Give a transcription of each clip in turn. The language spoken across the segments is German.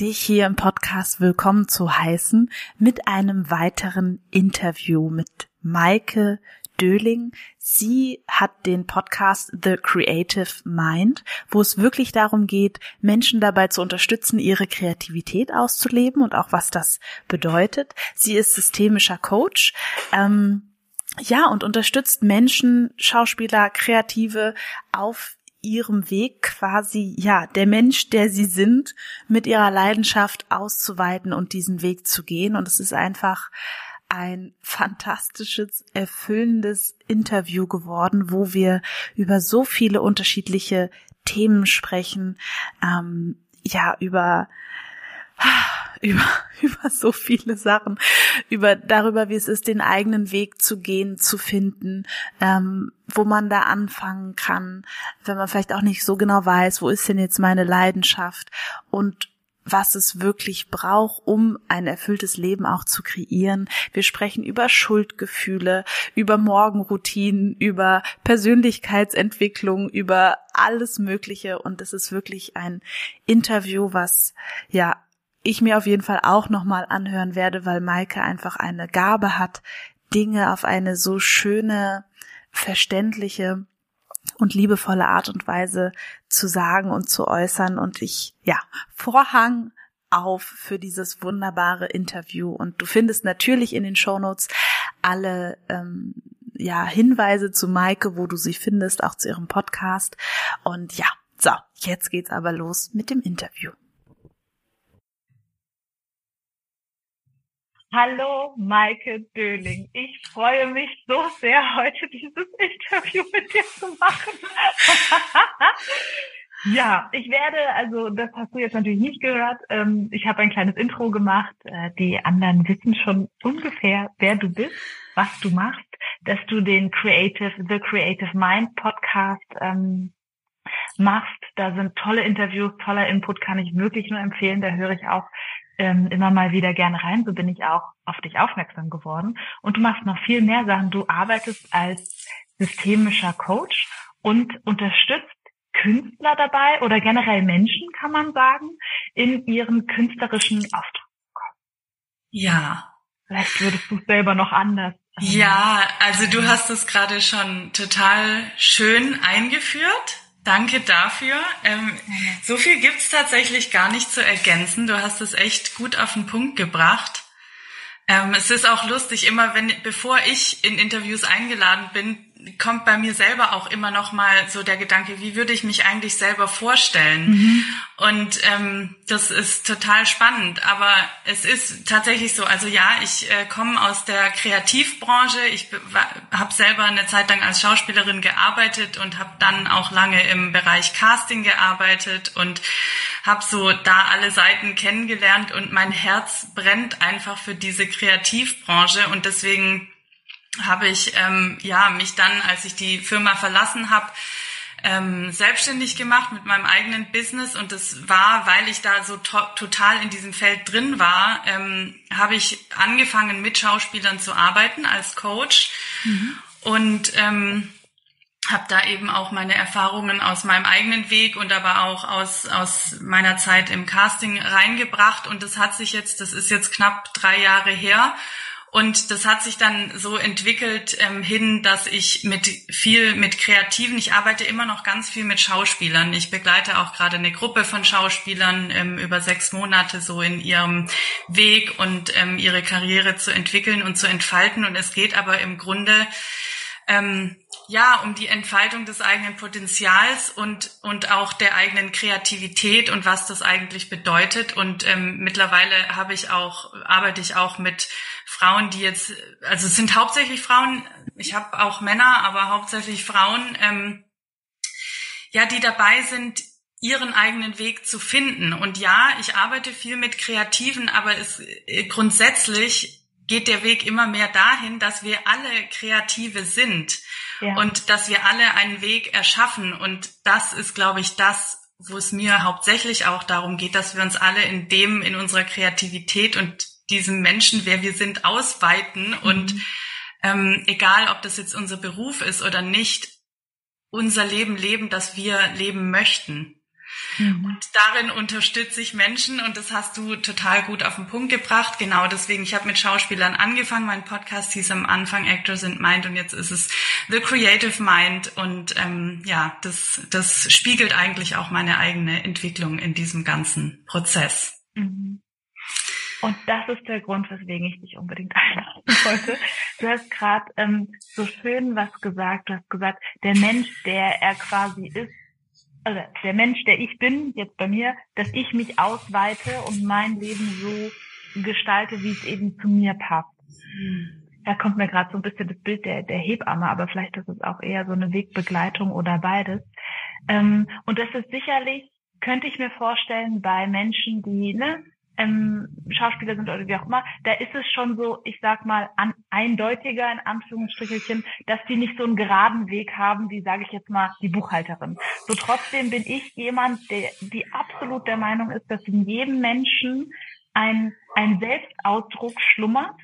dich hier im Podcast willkommen zu heißen mit einem weiteren Interview mit Maike Döling. Sie hat den Podcast The Creative Mind, wo es wirklich darum geht, Menschen dabei zu unterstützen, ihre Kreativität auszuleben und auch was das bedeutet. Sie ist systemischer Coach. Ähm, ja, und unterstützt Menschen, Schauspieler, Kreative auf ihrem Weg quasi, ja, der Mensch, der sie sind, mit ihrer Leidenschaft auszuweiten und diesen Weg zu gehen. Und es ist einfach ein fantastisches, erfüllendes Interview geworden, wo wir über so viele unterschiedliche Themen sprechen, ähm, ja, über über, über so viele Sachen, über darüber, wie es ist, den eigenen Weg zu gehen, zu finden, ähm, wo man da anfangen kann, wenn man vielleicht auch nicht so genau weiß, wo ist denn jetzt meine Leidenschaft und was es wirklich braucht, um ein erfülltes Leben auch zu kreieren. Wir sprechen über Schuldgefühle, über Morgenroutinen, über Persönlichkeitsentwicklung, über alles Mögliche. Und es ist wirklich ein Interview, was ja ich mir auf jeden Fall auch nochmal anhören werde, weil Maike einfach eine Gabe hat, Dinge auf eine so schöne, verständliche und liebevolle Art und Weise zu sagen und zu äußern. Und ich, ja, Vorhang auf für dieses wunderbare Interview. Und du findest natürlich in den Shownotes alle ähm, ja, Hinweise zu Maike, wo du sie findest, auch zu ihrem Podcast. Und ja, so, jetzt geht's aber los mit dem Interview. Hallo, Maike Döling. Ich freue mich so sehr, heute dieses Interview mit dir zu machen. ja, ich werde, also das hast du jetzt natürlich nicht gehört. Ähm, ich habe ein kleines Intro gemacht. Äh, die anderen wissen schon ungefähr, wer du bist, was du machst, dass du den Creative, The Creative Mind Podcast ähm, machst. Da sind tolle Interviews, toller Input, kann ich wirklich nur empfehlen. Da höre ich auch ähm, immer mal wieder gerne rein. So bin ich auch auf dich aufmerksam geworden. Und du machst noch viel mehr Sachen. Du arbeitest als systemischer Coach und unterstützt Künstler dabei oder generell Menschen, kann man sagen, in ihren künstlerischen Auftrag. Ja. Vielleicht würdest du es selber noch anders. Ja, also du hast es gerade schon total schön eingeführt. Danke dafür. Ähm, so viel gibt's tatsächlich gar nicht zu ergänzen. Du hast es echt gut auf den Punkt gebracht. Ähm, es ist auch lustig, immer wenn, bevor ich in Interviews eingeladen bin, kommt bei mir selber auch immer noch mal so der Gedanke, wie würde ich mich eigentlich selber vorstellen? Mhm. Und ähm, das ist total spannend. Aber es ist tatsächlich so. Also ja, ich äh, komme aus der Kreativbranche. Ich habe selber eine Zeit lang als Schauspielerin gearbeitet und habe dann auch lange im Bereich Casting gearbeitet und habe so da alle Seiten kennengelernt. Und mein Herz brennt einfach für diese Kreativbranche und deswegen habe ich ähm, ja mich dann, als ich die Firma verlassen habe, ähm, selbstständig gemacht mit meinem eigenen Business. Und das war, weil ich da so to total in diesem Feld drin war, ähm, habe ich angefangen mit Schauspielern zu arbeiten als Coach. Mhm. und ähm, habe da eben auch meine Erfahrungen aus meinem eigenen Weg und aber auch aus aus meiner Zeit im Casting reingebracht. Und das hat sich jetzt, das ist jetzt knapp drei Jahre her und das hat sich dann so entwickelt ähm, hin, dass ich mit viel mit Kreativen, ich arbeite immer noch ganz viel mit Schauspielern. Ich begleite auch gerade eine Gruppe von Schauspielern ähm, über sechs Monate so in ihrem Weg und ähm, ihre Karriere zu entwickeln und zu entfalten. Und es geht aber im Grunde ähm, ja, um die Entfaltung des eigenen Potenzials und, und auch der eigenen Kreativität und was das eigentlich bedeutet. Und ähm, mittlerweile habe ich auch, arbeite ich auch mit Frauen, die jetzt, also es sind hauptsächlich Frauen, ich habe auch Männer, aber hauptsächlich Frauen, ähm, ja, die dabei sind, ihren eigenen Weg zu finden. Und ja, ich arbeite viel mit Kreativen, aber es äh, grundsätzlich geht der Weg immer mehr dahin, dass wir alle Kreative sind ja. und dass wir alle einen Weg erschaffen. Und das ist, glaube ich, das, wo es mir hauptsächlich auch darum geht, dass wir uns alle in dem, in unserer Kreativität und diesem Menschen, wer wir sind, ausweiten mhm. und ähm, egal, ob das jetzt unser Beruf ist oder nicht, unser Leben leben, das wir leben möchten. Mhm. Und darin unterstütze ich Menschen und das hast du total gut auf den Punkt gebracht. Genau deswegen, ich habe mit Schauspielern angefangen. Mein Podcast hieß am Anfang Actors in Mind und jetzt ist es The Creative Mind und ähm, ja, das, das spiegelt eigentlich auch meine eigene Entwicklung in diesem ganzen Prozess. Mhm. Und das ist der Grund, weswegen ich dich unbedingt einladen wollte. Du hast gerade ähm, so schön was gesagt. Du hast gesagt, der Mensch, der er quasi ist, also der Mensch, der ich bin, jetzt bei mir, dass ich mich ausweite und mein Leben so gestalte, wie es eben zu mir passt. Da kommt mir gerade so ein bisschen das Bild der, der Hebamme, aber vielleicht ist es auch eher so eine Wegbegleitung oder beides. Ähm, und das ist sicherlich, könnte ich mir vorstellen, bei Menschen, die ne, ähm, Schauspieler sind oder wie auch immer, da ist es schon so, ich sag mal, an, eindeutiger in Anführungsstrichelchen, dass die nicht so einen geraden Weg haben, wie sage ich jetzt mal die Buchhalterin. So trotzdem bin ich jemand, der die absolut der Meinung ist, dass in jedem Menschen ein, ein Selbstausdruck schlummert,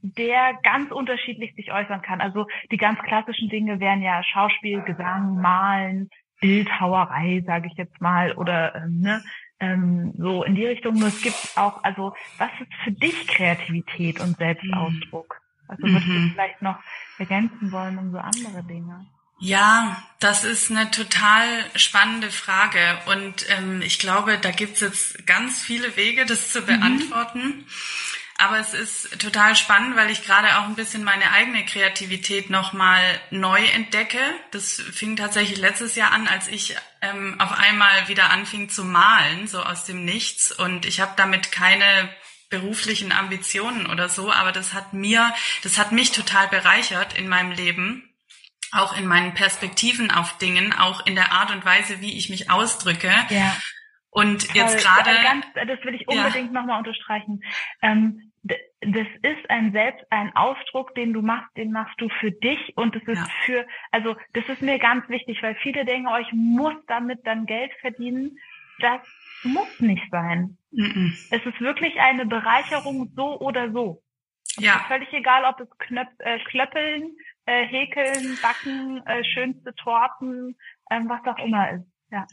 der ganz unterschiedlich sich äußern kann. Also die ganz klassischen Dinge wären ja Schauspiel, Gesang, Malen, Bildhauerei, sage ich jetzt mal, oder ähm, ne, ähm, so in die Richtung. Nur es gibt auch, also was ist für dich Kreativität und Selbstausdruck? Also mhm. würdest du vielleicht noch ergänzen wollen um so andere Dinge? Ja, das ist eine total spannende Frage und ähm, ich glaube, da gibt's jetzt ganz viele Wege, das zu mhm. beantworten. Mhm. Aber es ist total spannend, weil ich gerade auch ein bisschen meine eigene Kreativität nochmal neu entdecke. Das fing tatsächlich letztes Jahr an, als ich ähm, auf einmal wieder anfing zu malen, so aus dem Nichts. Und ich habe damit keine beruflichen Ambitionen oder so, aber das hat mir, das hat mich total bereichert in meinem Leben auch in meinen Perspektiven auf Dingen, auch in der Art und Weise, wie ich mich ausdrücke. Ja. Und jetzt gerade. Das will ich unbedingt ja. nochmal unterstreichen. Ähm, das ist ein Selbst, ein Ausdruck, den du machst, den machst du für dich und das ist ja. für, also das ist mir ganz wichtig, weil viele denken, oh, ich muss damit dann Geld verdienen. Das muss nicht sein. Mm -mm. Es ist wirklich eine Bereicherung so oder so. Ja. völlig egal, ob es Knöp äh, Klöppeln, äh, Häkeln, Backen, äh, schönste Torten, ähm, was auch immer ist. Ja.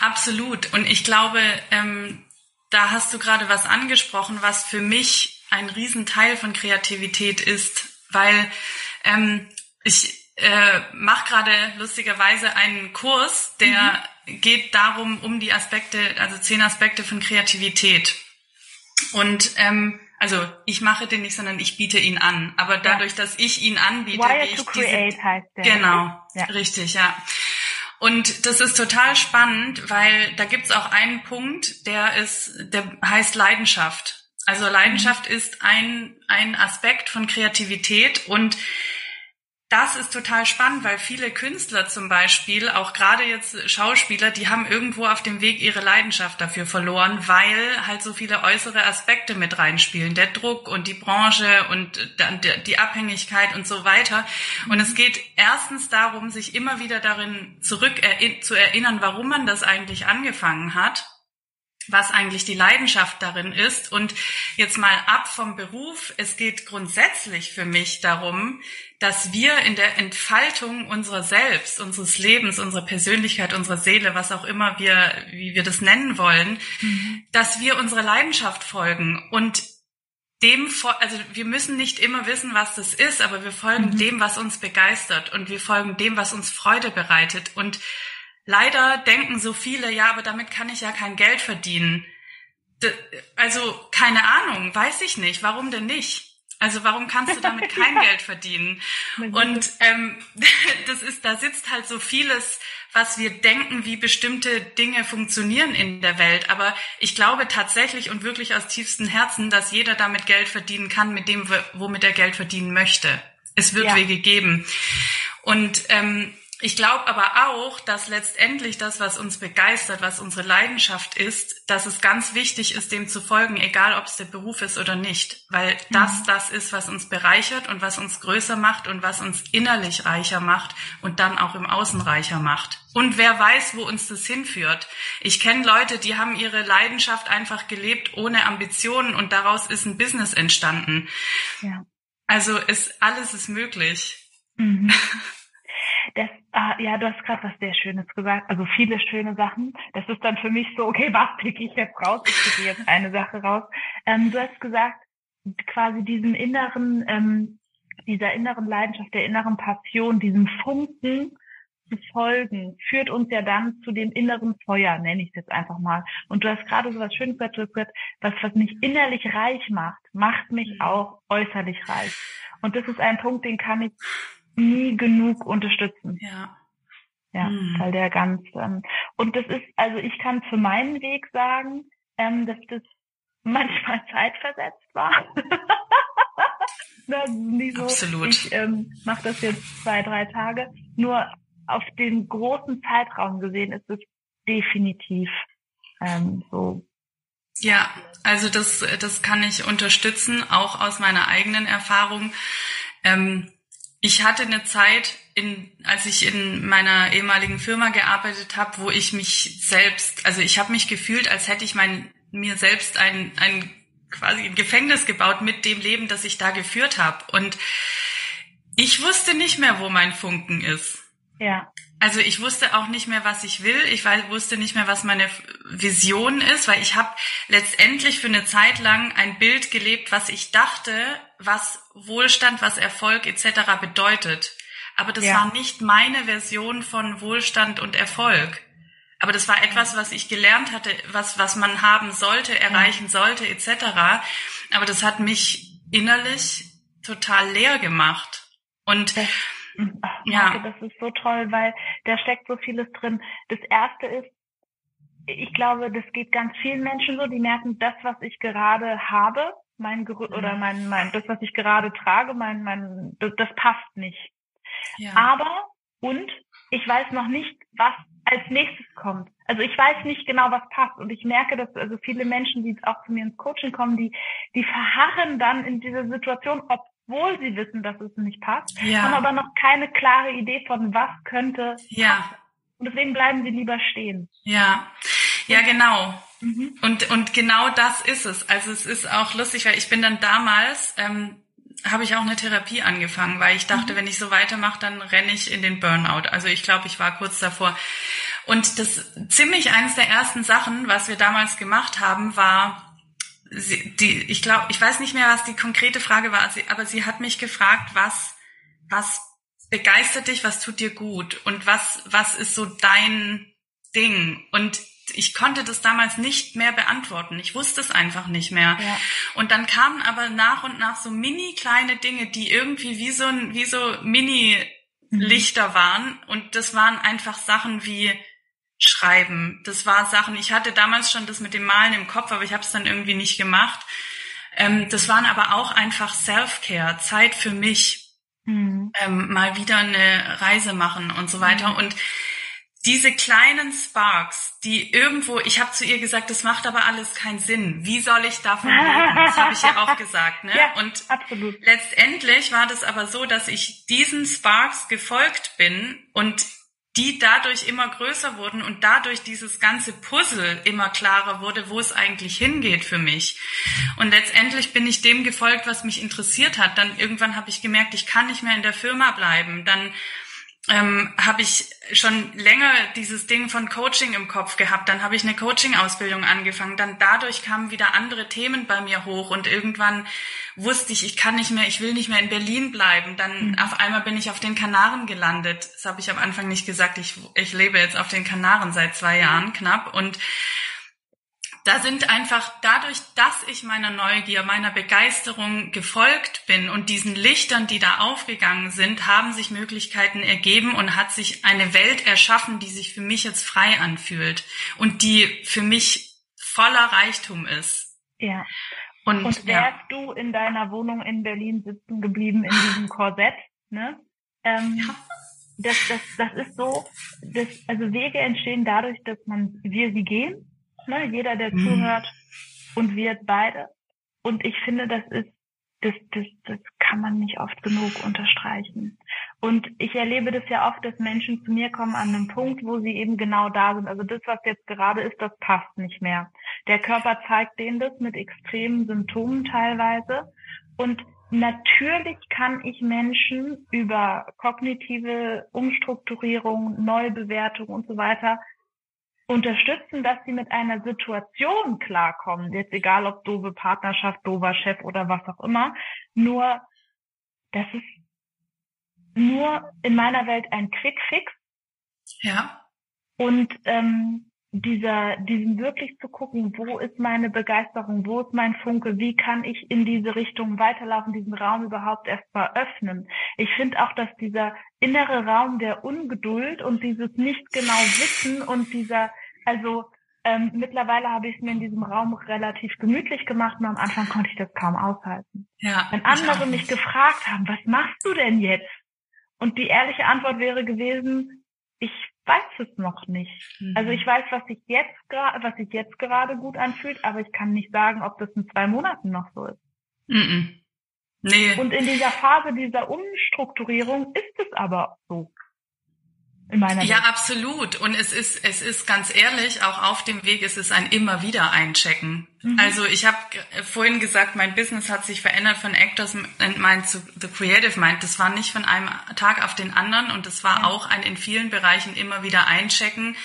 Absolut. Und ich glaube, ähm, da hast du gerade was angesprochen, was für mich ein Riesenteil von Kreativität ist, weil ähm, ich äh, mache gerade lustigerweise einen Kurs, der mhm. geht darum, um die Aspekte, also zehn Aspekte von Kreativität. Und ähm, also ich mache den nicht, sondern ich biete ihn an. Aber dadurch, dass ich ihn anbiete, Wire to create diese, heißt der. Genau, ja. richtig, ja. Und das ist total spannend, weil da gibt's auch einen Punkt, der ist, der heißt Leidenschaft. Also Leidenschaft mhm. ist ein, ein Aspekt von Kreativität und das ist total spannend, weil viele Künstler zum Beispiel, auch gerade jetzt Schauspieler, die haben irgendwo auf dem Weg ihre Leidenschaft dafür verloren, weil halt so viele äußere Aspekte mit reinspielen. Der Druck und die Branche und die Abhängigkeit und so weiter. Und es geht erstens darum, sich immer wieder darin zurück zu erinnern, warum man das eigentlich angefangen hat was eigentlich die Leidenschaft darin ist. Und jetzt mal ab vom Beruf. Es geht grundsätzlich für mich darum, dass wir in der Entfaltung unserer Selbst, unseres Lebens, unserer Persönlichkeit, unserer Seele, was auch immer wir, wie wir das nennen wollen, mhm. dass wir unserer Leidenschaft folgen und dem, also wir müssen nicht immer wissen, was das ist, aber wir folgen mhm. dem, was uns begeistert und wir folgen dem, was uns Freude bereitet und Leider denken so viele, ja, aber damit kann ich ja kein Geld verdienen. Also keine Ahnung, weiß ich nicht. Warum denn nicht? Also warum kannst du damit kein ja. Geld verdienen? Und ähm, das ist, da sitzt halt so vieles, was wir denken, wie bestimmte Dinge funktionieren in der Welt. Aber ich glaube tatsächlich und wirklich aus tiefstem Herzen, dass jeder damit Geld verdienen kann, mit dem, womit er Geld verdienen möchte. Es wird ja. Wege geben. Und ähm, ich glaube aber auch, dass letztendlich das, was uns begeistert, was unsere Leidenschaft ist, dass es ganz wichtig ist, dem zu folgen, egal ob es der Beruf ist oder nicht, weil das mhm. das ist, was uns bereichert und was uns größer macht und was uns innerlich reicher macht und dann auch im Außen reicher macht. Und wer weiß, wo uns das hinführt. Ich kenne Leute, die haben ihre Leidenschaft einfach gelebt ohne Ambitionen und daraus ist ein Business entstanden. Ja. Also ist alles ist möglich. Mhm. Das, ah, ja, du hast gerade was sehr Schönes gesagt, also viele schöne Sachen. Das ist dann für mich so, okay, was pick ich jetzt raus? Ich picke jetzt eine Sache raus. Ähm, du hast gesagt, quasi diesen inneren, ähm, dieser inneren Leidenschaft, der inneren Passion, diesem Funken zu folgen, führt uns ja dann zu dem inneren Feuer, nenne ich es jetzt einfach mal. Und du hast gerade so was Schönes gesagt, was, was mich innerlich reich macht, macht mich mhm. auch äußerlich reich. Und das ist ein Punkt, den kann ich nie genug unterstützen. Ja. Ja, hm. weil der ganz ähm, und das ist, also ich kann für meinen Weg sagen, ähm, dass das manchmal zeitversetzt war. so, Absolut. Ich ähm, mache das jetzt zwei, drei Tage. Nur auf den großen Zeitraum gesehen ist es definitiv ähm, so. Ja, also das, das kann ich unterstützen, auch aus meiner eigenen Erfahrung. Ähm, ich hatte eine Zeit, in, als ich in meiner ehemaligen Firma gearbeitet habe, wo ich mich selbst, also ich habe mich gefühlt, als hätte ich mein, mir selbst ein, ein quasi ein Gefängnis gebaut mit dem Leben, das ich da geführt habe. Und ich wusste nicht mehr, wo mein Funken ist. Ja. Also ich wusste auch nicht mehr, was ich will. Ich wusste nicht mehr, was meine Vision ist, weil ich habe letztendlich für eine Zeit lang ein Bild gelebt, was ich dachte, was Wohlstand, was Erfolg etc. bedeutet. Aber das ja. war nicht meine Version von Wohlstand und Erfolg. Aber das war etwas, was ich gelernt hatte, was, was man haben sollte, erreichen sollte, etc. Aber das hat mich innerlich total leer gemacht. Und Ach, ja. das ist so toll, weil da steckt so vieles drin. Das erste ist, ich glaube, das geht ganz vielen Menschen so, die merken, das, was ich gerade habe, mein Gerü mhm. oder mein, mein, das, was ich gerade trage, mein, mein, das, das passt nicht. Ja. Aber, und ich weiß noch nicht, was als nächstes kommt. Also ich weiß nicht genau, was passt. Und ich merke, dass also viele Menschen, die auch zu mir ins Coaching kommen, die, die verharren dann in dieser Situation, ob obwohl sie wissen, dass es nicht passt, ja. haben aber noch keine klare Idee von, was könnte ja. passen. Und deswegen bleiben sie lieber stehen. Ja, ja, genau. Mhm. Und, und genau das ist es. Also es ist auch lustig, weil ich bin dann damals, ähm, habe ich auch eine Therapie angefangen, weil ich dachte, mhm. wenn ich so weitermache, dann renne ich in den Burnout. Also ich glaube, ich war kurz davor. Und das ziemlich eines der ersten Sachen, was wir damals gemacht haben, war sie, die, ich glaube, ich weiß nicht mehr, was die konkrete Frage war, aber sie hat mich gefragt, was, was begeistert dich, was tut dir gut und was, was ist so dein Ding? Und ich konnte das damals nicht mehr beantworten. Ich wusste es einfach nicht mehr. Ja. Und dann kamen aber nach und nach so mini kleine Dinge, die irgendwie wie so ein, wie so mini Lichter waren. Und das waren einfach Sachen wie, schreiben. Das war Sachen, ich hatte damals schon das mit dem Malen im Kopf, aber ich habe es dann irgendwie nicht gemacht. Ähm, das waren aber auch einfach Self-Care, Zeit für mich, mhm. ähm, mal wieder eine Reise machen und so weiter. Mhm. Und diese kleinen Sparks, die irgendwo, ich habe zu ihr gesagt, das macht aber alles keinen Sinn. Wie soll ich davon leben? Das habe ich ihr auch gesagt. Ne? Ja, und absolut. letztendlich war das aber so, dass ich diesen Sparks gefolgt bin und die dadurch immer größer wurden und dadurch dieses ganze Puzzle immer klarer wurde, wo es eigentlich hingeht für mich. Und letztendlich bin ich dem gefolgt, was mich interessiert hat. Dann irgendwann habe ich gemerkt, ich kann nicht mehr in der Firma bleiben. Dann ähm, habe ich schon länger dieses Ding von Coaching im Kopf gehabt. Dann habe ich eine Coaching-Ausbildung angefangen. Dann dadurch kamen wieder andere Themen bei mir hoch und irgendwann wusste ich, ich kann nicht mehr, ich will nicht mehr in Berlin bleiben. Dann mhm. auf einmal bin ich auf den Kanaren gelandet. Das habe ich am Anfang nicht gesagt. Ich, ich lebe jetzt auf den Kanaren seit zwei Jahren knapp und da sind einfach dadurch, dass ich meiner Neugier, meiner Begeisterung gefolgt bin und diesen Lichtern, die da aufgegangen sind, haben sich Möglichkeiten ergeben und hat sich eine Welt erschaffen, die sich für mich jetzt frei anfühlt und die für mich voller Reichtum ist. Ja. Und, und wärst ja. du in deiner Wohnung in Berlin sitzen geblieben in diesem Korsett, ne? Ähm, ja. das, das, das ist so, das, also Wege entstehen dadurch, dass man, wir sie gehen, ne, jeder, der mhm. zuhört und wir beide. Und ich finde, das ist das, das, das kann man nicht oft genug unterstreichen. Und ich erlebe das ja oft, dass Menschen zu mir kommen an einem Punkt, wo sie eben genau da sind. Also das, was jetzt gerade ist, das passt nicht mehr. Der Körper zeigt denen das mit extremen Symptomen teilweise. Und natürlich kann ich Menschen über kognitive Umstrukturierung, Neubewertung und so weiter unterstützen, dass sie mit einer Situation klarkommen. Jetzt egal ob doofe Partnerschaft, doofer Chef oder was auch immer. Nur, das ist nur in meiner Welt ein Quick Fix. Ja. Und ähm, dieser, diesen wirklich zu gucken, wo ist meine Begeisterung, wo ist mein Funke, wie kann ich in diese Richtung weiterlaufen, diesen Raum überhaupt erst mal öffnen. Ich finde auch, dass dieser innere Raum der Ungeduld und dieses nicht genau Wissen und dieser, also ähm, mittlerweile habe ich es mir in diesem Raum relativ gemütlich gemacht, nur am Anfang konnte ich das kaum aushalten. Ja, Wenn andere mich gefragt haben, was machst du denn jetzt? Und die ehrliche Antwort wäre gewesen, ich weiß es noch nicht. Mhm. Also ich weiß, was sich jetzt gerade, was sich jetzt gerade gut anfühlt, aber ich kann nicht sagen, ob das in zwei Monaten noch so ist. Mhm. Nee. Und in dieser Phase dieser Umstrukturierung ist es aber so in meiner Ja, Welt. absolut. Und es ist, es ist ganz ehrlich, auch auf dem Weg ist es ein immer wieder einchecken. Mhm. Also ich habe vorhin gesagt, mein Business hat sich verändert von Actors Mind zu The Creative Mind. Das war nicht von einem Tag auf den anderen und das war ja. auch ein in vielen Bereichen immer wieder einchecken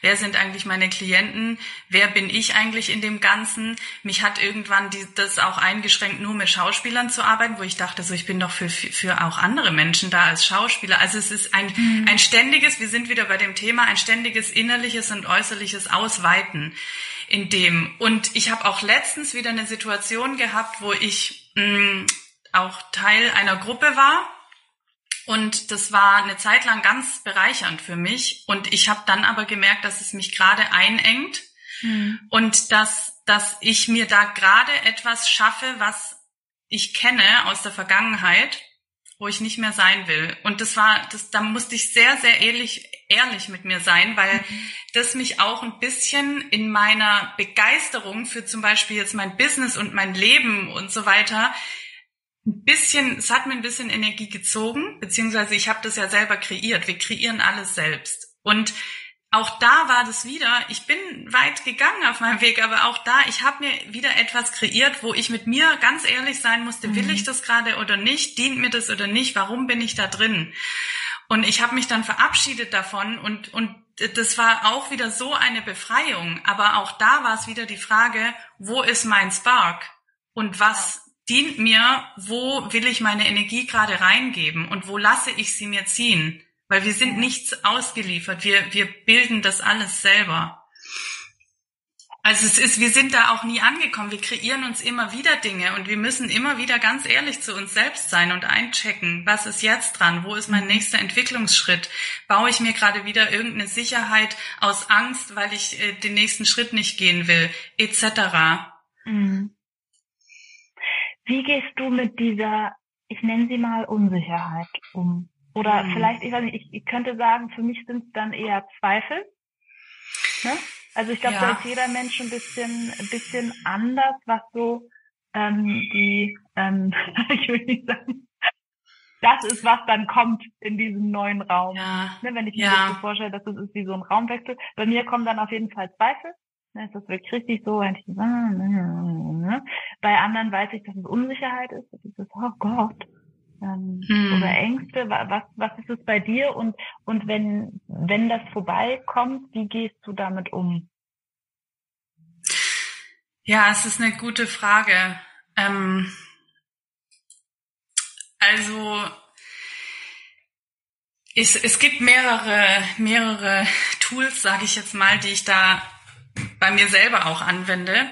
wer sind eigentlich meine Klienten, wer bin ich eigentlich in dem Ganzen. Mich hat irgendwann die, das auch eingeschränkt, nur mit Schauspielern zu arbeiten, wo ich dachte, so ich bin doch für, für auch andere Menschen da als Schauspieler. Also es ist ein, mhm. ein ständiges, wir sind wieder bei dem Thema, ein ständiges innerliches und äußerliches Ausweiten in dem. Und ich habe auch letztens wieder eine Situation gehabt, wo ich mh, mm, auch Teil einer Gruppe war und das war eine Zeit lang ganz bereichernd für mich. Und ich habe dann aber gemerkt, dass es mich gerade einengt mhm. und dass, dass ich mir da gerade etwas schaffe, was ich kenne aus der Vergangenheit, wo ich nicht mehr sein will. Und das war, das, da musste ich sehr, sehr ehrlich, ehrlich mit mir sein, weil mhm. das mich auch ein bisschen in meiner Begeisterung für zum Beispiel jetzt mein Business und mein Leben und so weiter ein bisschen, es hat mir ein bisschen Energie gezogen, beziehungsweise ich habe das ja selber kreiert. Wir kreieren alles selbst. Und auch da war das wieder, ich bin weit gegangen auf meinem Weg, aber auch da, ich habe mir wieder etwas kreiert, wo ich mit mir ganz ehrlich sein musste, mhm. will ich das gerade oder nicht, dient mir das oder nicht, warum bin ich da drin? Und ich habe mich dann verabschiedet davon und, und das war auch wieder so eine Befreiung. Aber auch da war es wieder die Frage, wo ist mein Spark? Und was dient mir, wo will ich meine Energie gerade reingeben und wo lasse ich sie mir ziehen? Weil wir sind nichts ausgeliefert, wir, wir bilden das alles selber. Also es ist, wir sind da auch nie angekommen. Wir kreieren uns immer wieder Dinge und wir müssen immer wieder ganz ehrlich zu uns selbst sein und einchecken, was ist jetzt dran? Wo ist mein nächster Entwicklungsschritt? Baue ich mir gerade wieder irgendeine Sicherheit aus Angst, weil ich äh, den nächsten Schritt nicht gehen will, etc. Mhm. Wie gehst du mit dieser, ich nenne sie mal Unsicherheit um? Oder hm. vielleicht, ich weiß nicht, ich, ich könnte sagen, für mich sind es dann eher Zweifel. Ne? Also ich glaube, ja. da ist jeder Mensch ein bisschen, ein bisschen anders, was so ähm, die, ähm, ich will nicht sagen, das ist, was dann kommt in diesem neuen Raum. Ja. Ne, wenn ich mir ja. das so vorstelle, dass das ist wie so ein Raumwechsel. Bei mir kommen dann auf jeden Fall Zweifel. Ist das wirklich richtig so? Bei anderen weiß ich, dass es Unsicherheit ist. Das ist, oh Gott. Ähm, hm. Oder Ängste. Was, was ist es bei dir? Und, und wenn, wenn das vorbeikommt, wie gehst du damit um? Ja, es ist eine gute Frage. Ähm, also, es, es gibt mehrere, mehrere Tools, sage ich jetzt mal, die ich da bei mir selber auch anwende.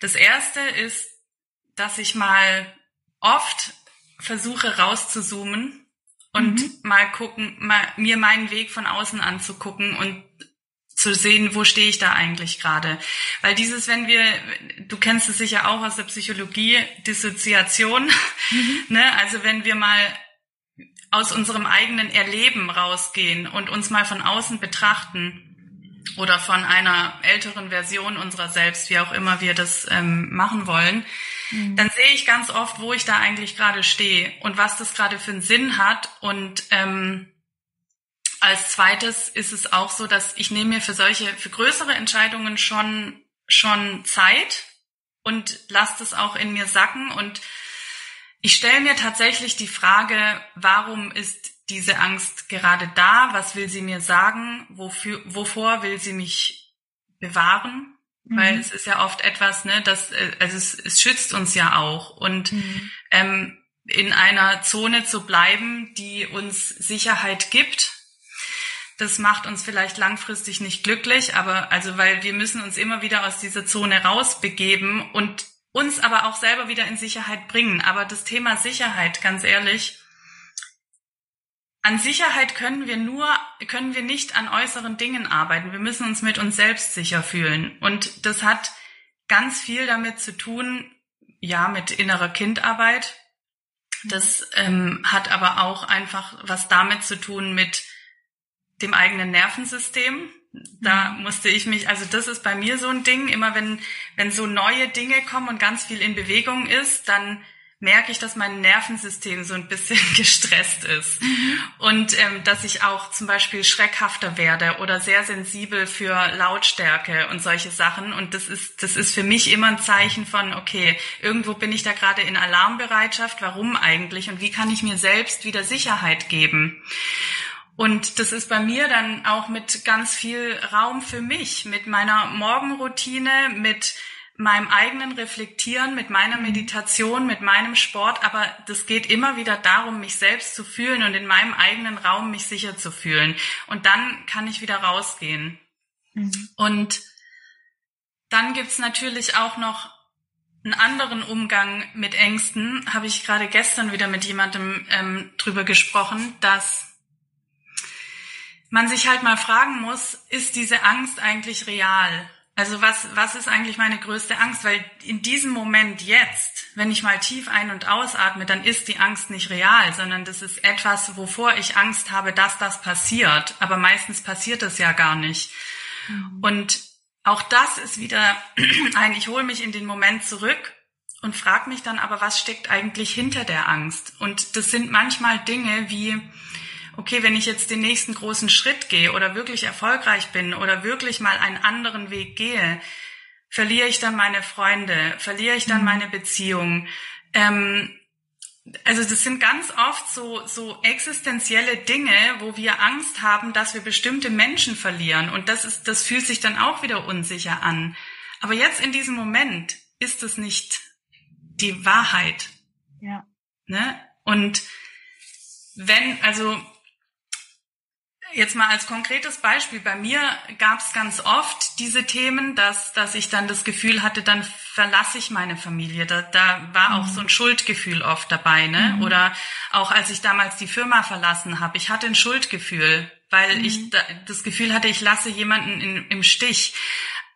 Das erste ist, dass ich mal oft versuche rauszuzoomen und mhm. mal gucken, mal, mir meinen Weg von außen anzugucken und zu sehen, wo stehe ich da eigentlich gerade. Weil dieses, wenn wir, du kennst es sicher auch aus der Psychologie, Dissoziation, mhm. ne? also wenn wir mal aus unserem eigenen Erleben rausgehen und uns mal von außen betrachten oder von einer älteren Version unserer selbst, wie auch immer wir das ähm, machen wollen, mhm. dann sehe ich ganz oft, wo ich da eigentlich gerade stehe und was das gerade für einen Sinn hat. Und ähm, als zweites ist es auch so, dass ich nehme mir für solche, für größere Entscheidungen schon schon Zeit und lasse das auch in mir sacken und ich stelle mir tatsächlich die Frage, warum ist diese Angst gerade da? Was will sie mir sagen? Wofür, wovor will sie mich bewahren? Mhm. Weil es ist ja oft etwas, ne, das, äh, also es, es schützt uns ja auch. Und mhm. ähm, in einer Zone zu bleiben, die uns Sicherheit gibt, das macht uns vielleicht langfristig nicht glücklich, aber also weil wir müssen uns immer wieder aus dieser Zone rausbegeben und uns aber auch selber wieder in Sicherheit bringen. Aber das Thema Sicherheit, ganz ehrlich, an Sicherheit können wir nur, können wir nicht an äußeren Dingen arbeiten. Wir müssen uns mit uns selbst sicher fühlen. Und das hat ganz viel damit zu tun, ja, mit innerer Kindarbeit. Das ähm, hat aber auch einfach was damit zu tun mit dem eigenen Nervensystem. Da mhm. musste ich mich, also das ist bei mir so ein Ding, immer wenn, wenn so neue Dinge kommen und ganz viel in Bewegung ist, dann merke ich, dass mein Nervensystem so ein bisschen gestresst ist und ähm, dass ich auch zum Beispiel schreckhafter werde oder sehr sensibel für Lautstärke und solche Sachen. Und das ist, das ist für mich immer ein Zeichen von, okay, irgendwo bin ich da gerade in Alarmbereitschaft. Warum eigentlich? Und wie kann ich mir selbst wieder Sicherheit geben? Und das ist bei mir dann auch mit ganz viel Raum für mich, mit meiner Morgenroutine, mit meinem eigenen Reflektieren, mit meiner. Meditation, mit meinem Sport, aber das geht immer wieder darum, mich selbst zu fühlen und in meinem eigenen Raum mich sicher zu fühlen. Und dann kann ich wieder rausgehen. Mhm. Und dann gibt's natürlich auch noch einen anderen Umgang mit Ängsten. Habe ich gerade gestern wieder mit jemandem ähm, drüber gesprochen, dass man sich halt mal fragen muss, ist diese Angst eigentlich real? Also was, was ist eigentlich meine größte Angst? Weil in diesem Moment jetzt, wenn ich mal tief ein- und ausatme, dann ist die Angst nicht real, sondern das ist etwas, wovor ich Angst habe, dass das passiert. Aber meistens passiert das ja gar nicht. Mhm. Und auch das ist wieder ein, ich hole mich in den Moment zurück und frage mich dann aber, was steckt eigentlich hinter der Angst? Und das sind manchmal Dinge wie, okay, wenn ich jetzt den nächsten großen Schritt gehe oder wirklich erfolgreich bin oder wirklich mal einen anderen Weg gehe, verliere ich dann meine Freunde, verliere ich dann mhm. meine Beziehung. Ähm, also das sind ganz oft so, so existenzielle Dinge, wo wir Angst haben, dass wir bestimmte Menschen verlieren. Und das ist, das fühlt sich dann auch wieder unsicher an. Aber jetzt in diesem Moment ist es nicht die Wahrheit. Ja. Ne? Und wenn, also Jetzt mal als konkretes Beispiel. Bei mir gab es ganz oft diese Themen, dass, dass ich dann das Gefühl hatte, dann verlasse ich meine Familie. Da, da war auch mhm. so ein Schuldgefühl oft dabei. Ne? Mhm. Oder auch als ich damals die Firma verlassen habe, ich hatte ein Schuldgefühl, weil mhm. ich da, das Gefühl hatte, ich lasse jemanden in, im Stich.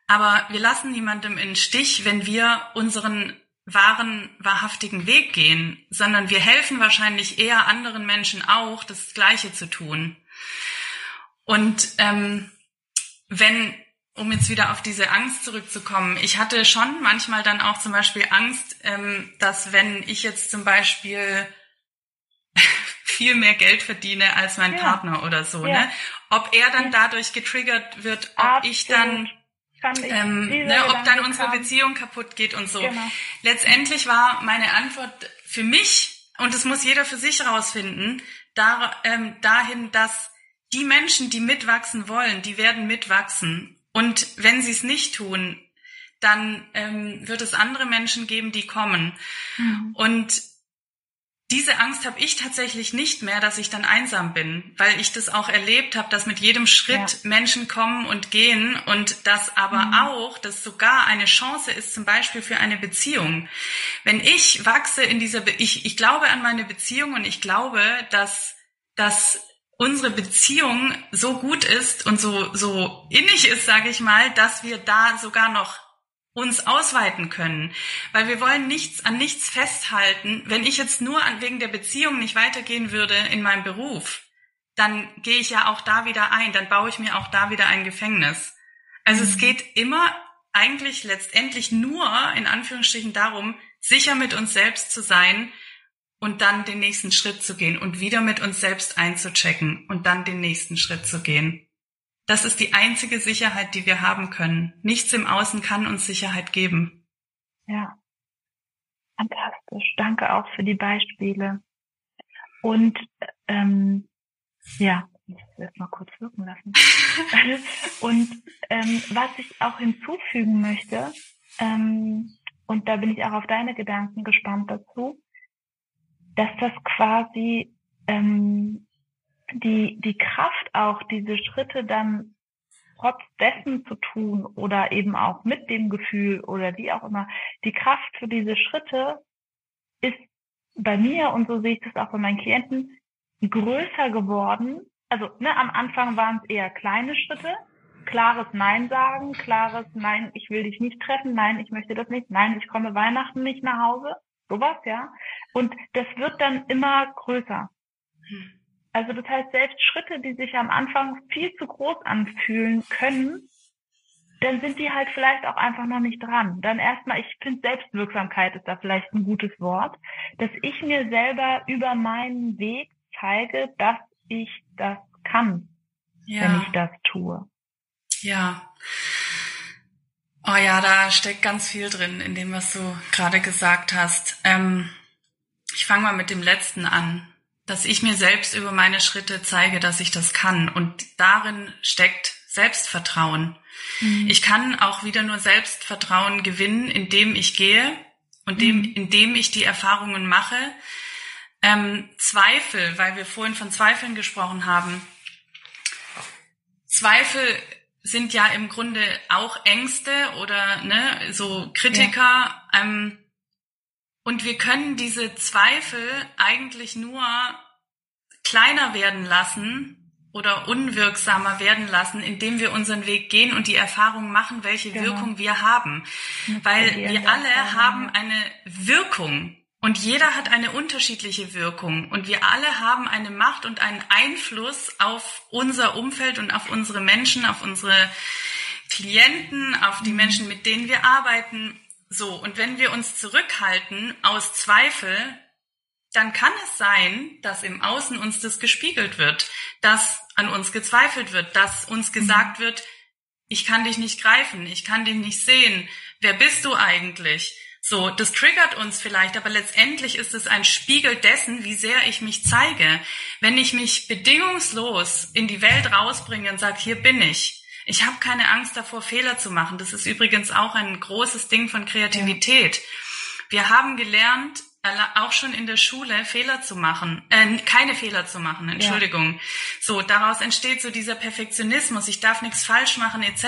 Aber wir lassen niemandem in Stich, wenn wir unseren wahren, wahrhaftigen Weg gehen, sondern wir helfen wahrscheinlich eher anderen Menschen auch, das Gleiche zu tun. Und ähm, wenn, um jetzt wieder auf diese Angst zurückzukommen, ich hatte schon manchmal dann auch zum Beispiel Angst, ähm, dass wenn ich jetzt zum Beispiel viel mehr Geld verdiene als mein ja. Partner oder so, ja. ne? Ob er dann dadurch getriggert wird, ob Absolut. ich dann ähm, ne, ob dann unsere kam. Beziehung kaputt geht und so. Genau. Letztendlich war meine Antwort für mich, und das muss jeder für sich rausfinden, da, ähm, dahin, dass die Menschen, die mitwachsen wollen, die werden mitwachsen. Und wenn sie es nicht tun, dann ähm, wird es andere Menschen geben, die kommen. Mhm. Und diese Angst habe ich tatsächlich nicht mehr, dass ich dann einsam bin, weil ich das auch erlebt habe, dass mit jedem Schritt ja. Menschen kommen und gehen und dass aber mhm. auch, dass sogar eine Chance ist, zum Beispiel für eine Beziehung. Wenn ich wachse in dieser, Be ich, ich glaube an meine Beziehung und ich glaube, dass, dass unsere Beziehung so gut ist und so, so innig ist, sage ich mal, dass wir da sogar noch uns ausweiten können, weil wir wollen nichts an nichts festhalten. Wenn ich jetzt nur an, wegen der Beziehung nicht weitergehen würde in meinem Beruf, dann gehe ich ja auch da wieder ein, dann baue ich mir auch da wieder ein Gefängnis. Also mhm. es geht immer eigentlich letztendlich nur in Anführungsstrichen darum, sicher mit uns selbst zu sein und dann den nächsten Schritt zu gehen und wieder mit uns selbst einzuchecken und dann den nächsten Schritt zu gehen. Das ist die einzige Sicherheit, die wir haben können. Nichts im Außen kann uns Sicherheit geben. Ja, fantastisch. Danke auch für die Beispiele. Und ähm, ja, ich muss erst mal kurz wirken lassen. und ähm, was ich auch hinzufügen möchte, ähm, und da bin ich auch auf deine Gedanken gespannt dazu, dass das quasi ähm, die, die Kraft auch, diese Schritte dann trotz dessen zu tun oder eben auch mit dem Gefühl oder wie auch immer, die Kraft für diese Schritte ist bei mir und so sehe ich das auch bei meinen Klienten größer geworden. Also ne, am Anfang waren es eher kleine Schritte, klares Nein sagen, klares Nein, ich will dich nicht treffen, nein, ich möchte das nicht, nein, ich komme Weihnachten nicht nach Hause, sowas, ja. Und das wird dann immer größer. Hm. Also das heißt, selbst Schritte, die sich am Anfang viel zu groß anfühlen können, dann sind die halt vielleicht auch einfach noch nicht dran. Dann erstmal, ich finde Selbstwirksamkeit ist da vielleicht ein gutes Wort, dass ich mir selber über meinen Weg zeige, dass ich das kann, ja. wenn ich das tue. Ja. Oh ja, da steckt ganz viel drin in dem, was du gerade gesagt hast. Ähm, ich fange mal mit dem letzten an dass ich mir selbst über meine Schritte zeige, dass ich das kann. Und darin steckt Selbstvertrauen. Mhm. Ich kann auch wieder nur Selbstvertrauen gewinnen, indem ich gehe und dem, mhm. indem ich die Erfahrungen mache. Ähm, Zweifel, weil wir vorhin von Zweifeln gesprochen haben. Zweifel sind ja im Grunde auch Ängste oder ne, so Kritiker. Ja. Ähm, und wir können diese Zweifel eigentlich nur kleiner werden lassen oder unwirksamer werden lassen, indem wir unseren Weg gehen und die Erfahrung machen, welche genau. Wirkung wir haben. Weil wir alle haben eine Wirkung und jeder hat eine unterschiedliche Wirkung und wir alle haben eine Macht und einen Einfluss auf unser Umfeld und auf unsere Menschen, auf unsere Klienten, auf die mhm. Menschen, mit denen wir arbeiten. So, und wenn wir uns zurückhalten aus Zweifel, dann kann es sein, dass im Außen uns das gespiegelt wird, dass an uns gezweifelt wird, dass uns gesagt wird, ich kann dich nicht greifen, ich kann dich nicht sehen, wer bist du eigentlich? So, das triggert uns vielleicht, aber letztendlich ist es ein Spiegel dessen, wie sehr ich mich zeige. Wenn ich mich bedingungslos in die Welt rausbringe und sage, hier bin ich, ich habe keine Angst davor, Fehler zu machen. Das ist übrigens auch ein großes Ding von Kreativität. Ja. Wir haben gelernt, auch schon in der Schule Fehler zu machen, äh, keine Fehler zu machen, Entschuldigung. Ja. So, daraus entsteht so dieser Perfektionismus, ich darf nichts falsch machen etc.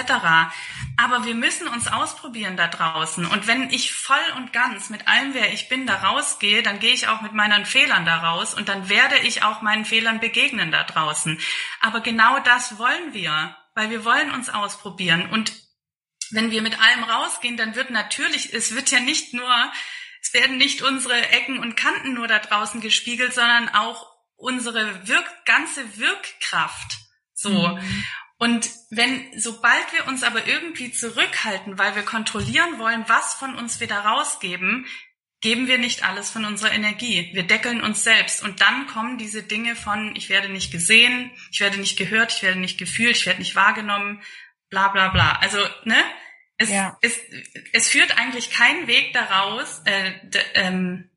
Aber wir müssen uns ausprobieren da draußen. Und wenn ich voll und ganz mit allem, wer ich bin, da rausgehe, dann gehe ich auch mit meinen Fehlern da raus und dann werde ich auch meinen Fehlern begegnen da draußen. Aber genau das wollen wir weil wir wollen uns ausprobieren. Und wenn wir mit allem rausgehen, dann wird natürlich, es wird ja nicht nur, es werden nicht unsere Ecken und Kanten nur da draußen gespiegelt, sondern auch unsere Wirk ganze Wirkkraft. So. Mhm. Und wenn, sobald wir uns aber irgendwie zurückhalten, weil wir kontrollieren wollen, was von uns wir da rausgeben, geben wir nicht alles von unserer Energie. Wir deckeln uns selbst. Und dann kommen diese Dinge von, ich werde nicht gesehen, ich werde nicht gehört, ich werde nicht gefühlt, ich werde nicht wahrgenommen, bla bla bla. Also, ne? Es, ja. es, es führt eigentlich kein Weg daraus, äh, ähm,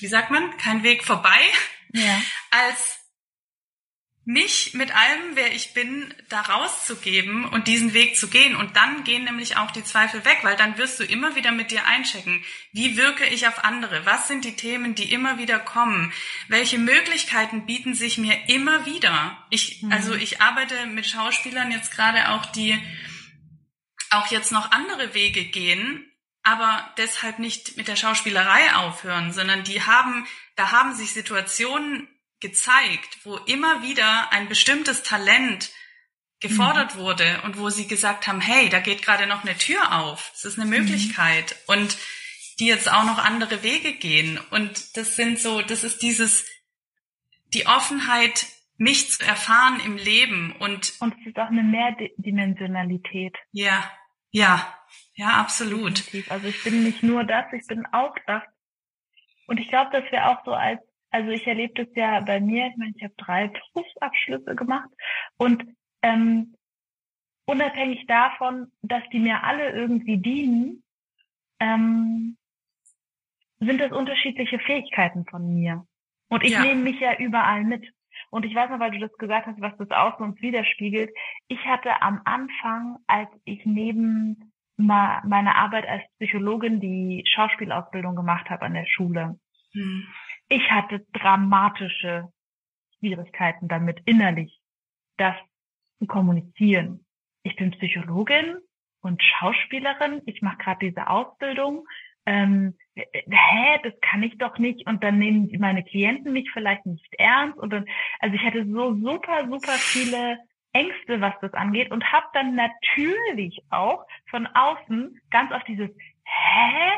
wie sagt man, kein Weg vorbei, ja. als mich mit allem, wer ich bin, da rauszugeben und diesen Weg zu gehen. Und dann gehen nämlich auch die Zweifel weg, weil dann wirst du immer wieder mit dir einchecken. Wie wirke ich auf andere? Was sind die Themen, die immer wieder kommen? Welche Möglichkeiten bieten sich mir immer wieder? Ich, mhm. also ich arbeite mit Schauspielern jetzt gerade auch, die auch jetzt noch andere Wege gehen, aber deshalb nicht mit der Schauspielerei aufhören, sondern die haben, da haben sich Situationen gezeigt, wo immer wieder ein bestimmtes Talent gefordert mhm. wurde und wo sie gesagt haben, hey, da geht gerade noch eine Tür auf, es ist eine mhm. Möglichkeit mhm. und die jetzt auch noch andere Wege gehen und das sind so, das ist dieses, die Offenheit, mich zu erfahren im Leben und und es ist auch eine Mehrdimensionalität. Ja, ja, ja, absolut. Also ich bin nicht nur das, ich bin auch das. Und ich glaube, dass wir auch so als, also ich erlebe das ja bei mir, ich meine, ich habe drei Berufsabschlüsse gemacht und ähm, unabhängig davon, dass die mir alle irgendwie dienen, ähm, sind das unterschiedliche Fähigkeiten von mir. Und ich ja. nehme mich ja überall mit. Und ich weiß noch, weil du das gesagt hast, was das Außen uns widerspiegelt. Ich hatte am Anfang, als ich neben meiner Arbeit als Psychologin die Schauspielausbildung gemacht habe an der Schule, hm. ich hatte dramatische Schwierigkeiten damit innerlich, das zu kommunizieren. Ich bin Psychologin und Schauspielerin. Ich mache gerade diese Ausbildung ähm, hä, das kann ich doch nicht und dann nehmen meine Klienten mich vielleicht nicht ernst und dann, also ich hatte so super, super viele Ängste, was das angeht und habe dann natürlich auch von außen ganz oft dieses, hä,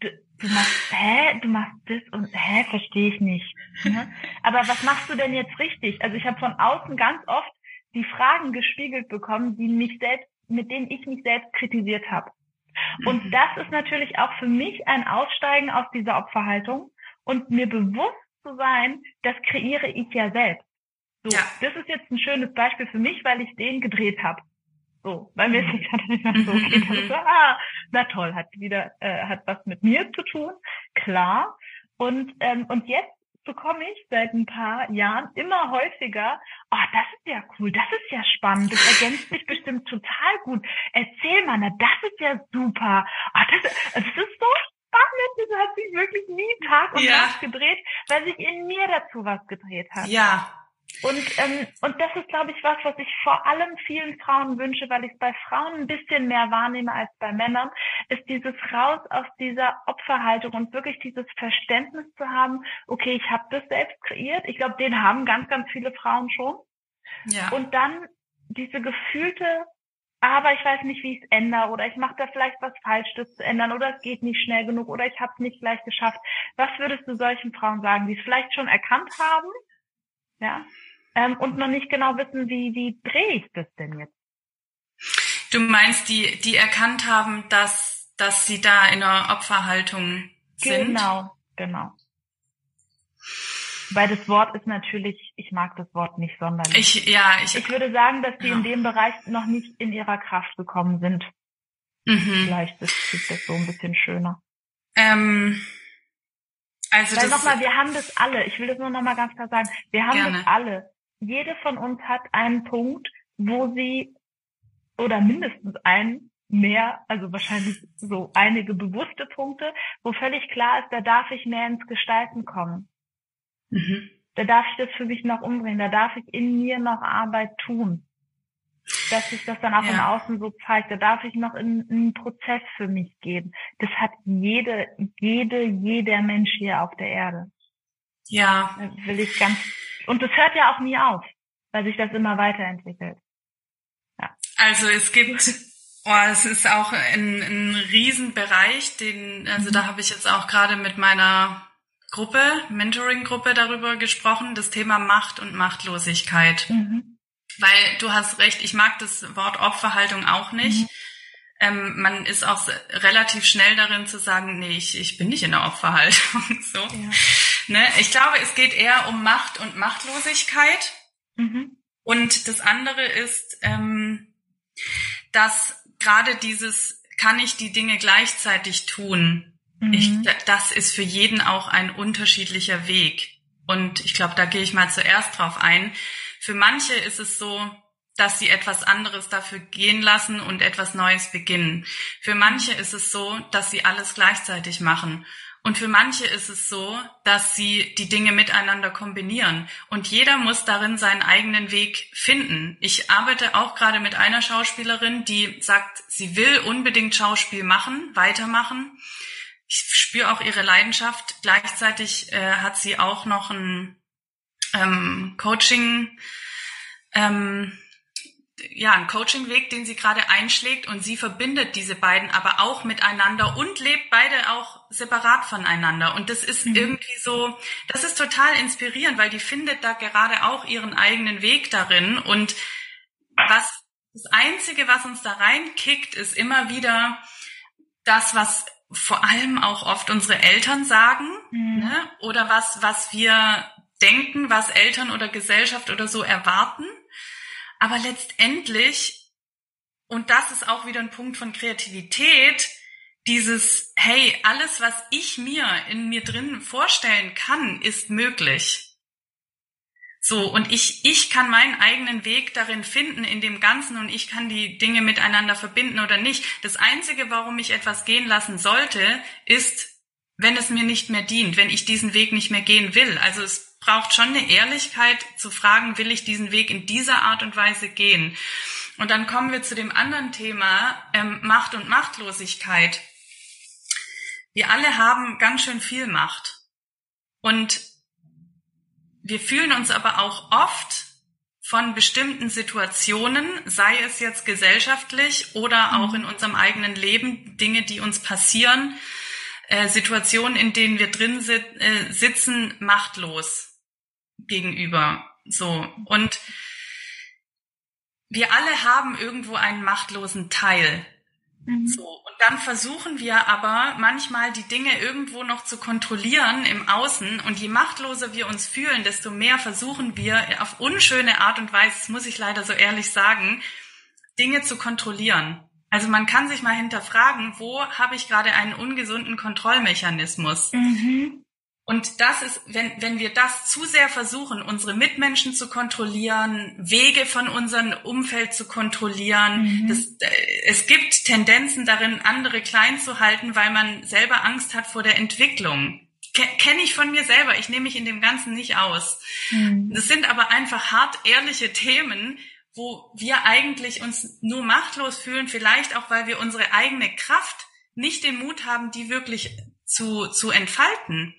du, du machst, hä, du machst das und hä, verstehe ich nicht. Ne? Aber was machst du denn jetzt richtig? Also ich habe von außen ganz oft die Fragen gespiegelt bekommen, die mich selbst, mit denen ich mich selbst kritisiert habe. Und mhm. das ist natürlich auch für mich ein Aussteigen aus dieser Opferhaltung und mir bewusst zu sein, das kreiere ich ja selbst. So, ja. das ist jetzt ein schönes Beispiel für mich, weil ich den gedreht habe. So, weil mir ist es dann nicht mehr so, okay, mhm. so, ah, na toll, hat wieder, äh, hat was mit mir zu tun, klar. Und ähm, und jetzt bekomme ich seit ein paar Jahren immer häufiger, oh, das ist ja cool, das ist ja spannend, das ergänzt sich bestimmt total gut. Erzähl mal, na, das ist ja super. Oh, das, das ist so spannend, das hat sich wirklich nie Tag und ja. Nacht gedreht, weil sich in mir dazu was gedreht hat. Ja, und, ähm, und das ist, glaube ich, was, was ich vor allem vielen Frauen wünsche, weil ich es bei Frauen ein bisschen mehr wahrnehme als bei Männern, ist dieses raus aus dieser Opferhaltung und wirklich dieses Verständnis zu haben, okay, ich habe das selbst kreiert. Ich glaube, den haben ganz, ganz viele Frauen schon. Ja. Und dann diese gefühlte, aber ich weiß nicht, wie ich es ändere oder ich mache da vielleicht was falsch, das zu ändern oder es geht nicht schnell genug oder ich habe es nicht gleich geschafft. Was würdest du solchen Frauen sagen, die es vielleicht schon erkannt haben? Ja, ähm, und noch nicht genau wissen, wie, wie drehe ich das denn jetzt? Du meinst, die, die erkannt haben, dass, dass sie da in einer Opferhaltung sind? Genau, genau. Weil das Wort ist natürlich, ich mag das Wort nicht sonderlich. Ich, ja, ich, ich würde sagen, dass die ja. in dem Bereich noch nicht in ihrer Kraft gekommen sind. Mhm. Vielleicht ist, ist das so ein bisschen schöner. Ähm, also Weil nochmal, wir haben das alle. Ich will das nur nochmal ganz klar sagen. Wir haben gerne. das alle jede von uns hat einen Punkt, wo sie oder mindestens einen mehr, also wahrscheinlich so einige bewusste Punkte, wo völlig klar ist, da darf ich mehr ins Gestalten kommen. Mhm. Da darf ich das für mich noch umdrehen, da darf ich in mir noch Arbeit tun. Dass sich das dann auch ja. im Außen so zeigt, da darf ich noch in, in einen Prozess für mich gehen. Das hat jede, jede, jeder Mensch hier auf der Erde. Ja. Da will ich ganz und das hört ja auch nie auf, weil sich das immer weiterentwickelt. Ja. Also es gibt, oh, es ist auch ein, ein Riesenbereich, den, also mhm. da habe ich jetzt auch gerade mit meiner Gruppe, Mentoring-Gruppe darüber gesprochen, das Thema Macht und Machtlosigkeit. Mhm. Weil du hast recht, ich mag das Wort Opferhaltung auch nicht. Mhm. Ähm, man ist auch relativ schnell darin zu sagen, nee, ich, ich bin nicht in der Opferhaltung. so. Ja. Ne? Ich glaube, es geht eher um Macht und Machtlosigkeit. Mhm. Und das andere ist, ähm, dass gerade dieses, kann ich die Dinge gleichzeitig tun? Mhm. Ich, das ist für jeden auch ein unterschiedlicher Weg. Und ich glaube, da gehe ich mal zuerst drauf ein. Für manche ist es so, dass sie etwas anderes dafür gehen lassen und etwas Neues beginnen. Für manche ist es so, dass sie alles gleichzeitig machen. Und für manche ist es so, dass sie die Dinge miteinander kombinieren. Und jeder muss darin seinen eigenen Weg finden. Ich arbeite auch gerade mit einer Schauspielerin, die sagt, sie will unbedingt Schauspiel machen, weitermachen. Ich spüre auch ihre Leidenschaft. Gleichzeitig äh, hat sie auch noch ein ähm, Coaching, ähm, ja ein Coaching-Weg, den sie gerade einschlägt und sie verbindet diese beiden aber auch miteinander und lebt beide auch separat voneinander. Und das ist mhm. irgendwie so, das ist total inspirierend, weil die findet da gerade auch ihren eigenen Weg darin. Und was das Einzige, was uns da reinkickt, ist immer wieder das, was vor allem auch oft unsere Eltern sagen, mhm. ne? oder was, was wir denken, was Eltern oder Gesellschaft oder so erwarten. Aber letztendlich, und das ist auch wieder ein Punkt von Kreativität, dieses, hey, alles, was ich mir in mir drin vorstellen kann, ist möglich. So, und ich, ich kann meinen eigenen Weg darin finden, in dem Ganzen, und ich kann die Dinge miteinander verbinden oder nicht. Das Einzige, warum ich etwas gehen lassen sollte, ist, wenn es mir nicht mehr dient, wenn ich diesen Weg nicht mehr gehen will. Also es braucht schon eine Ehrlichkeit zu fragen, will ich diesen Weg in dieser Art und Weise gehen? Und dann kommen wir zu dem anderen Thema, ähm, Macht und Machtlosigkeit. Wir alle haben ganz schön viel Macht. Und wir fühlen uns aber auch oft von bestimmten Situationen, sei es jetzt gesellschaftlich oder auch in unserem eigenen Leben, Dinge, die uns passieren, äh, Situationen, in denen wir drin sit äh, sitzen, machtlos gegenüber. So. Und wir alle haben irgendwo einen machtlosen Teil. Mhm. So. Und dann versuchen wir aber manchmal die Dinge irgendwo noch zu kontrollieren im Außen. Und je machtloser wir uns fühlen, desto mehr versuchen wir auf unschöne Art und Weise, das muss ich leider so ehrlich sagen, Dinge zu kontrollieren. Also man kann sich mal hinterfragen, wo habe ich gerade einen ungesunden Kontrollmechanismus? Mhm. Und das ist, wenn, wenn wir das zu sehr versuchen, unsere Mitmenschen zu kontrollieren, Wege von unserem Umfeld zu kontrollieren, mhm. das, äh, es gibt Tendenzen darin, andere klein zu halten, weil man selber Angst hat vor der Entwicklung. Kenne ich von mir selber, ich nehme mich in dem Ganzen nicht aus. Mhm. Das sind aber einfach hart ehrliche Themen, wo wir eigentlich uns nur machtlos fühlen, vielleicht auch, weil wir unsere eigene Kraft nicht den Mut haben, die wirklich zu, zu entfalten.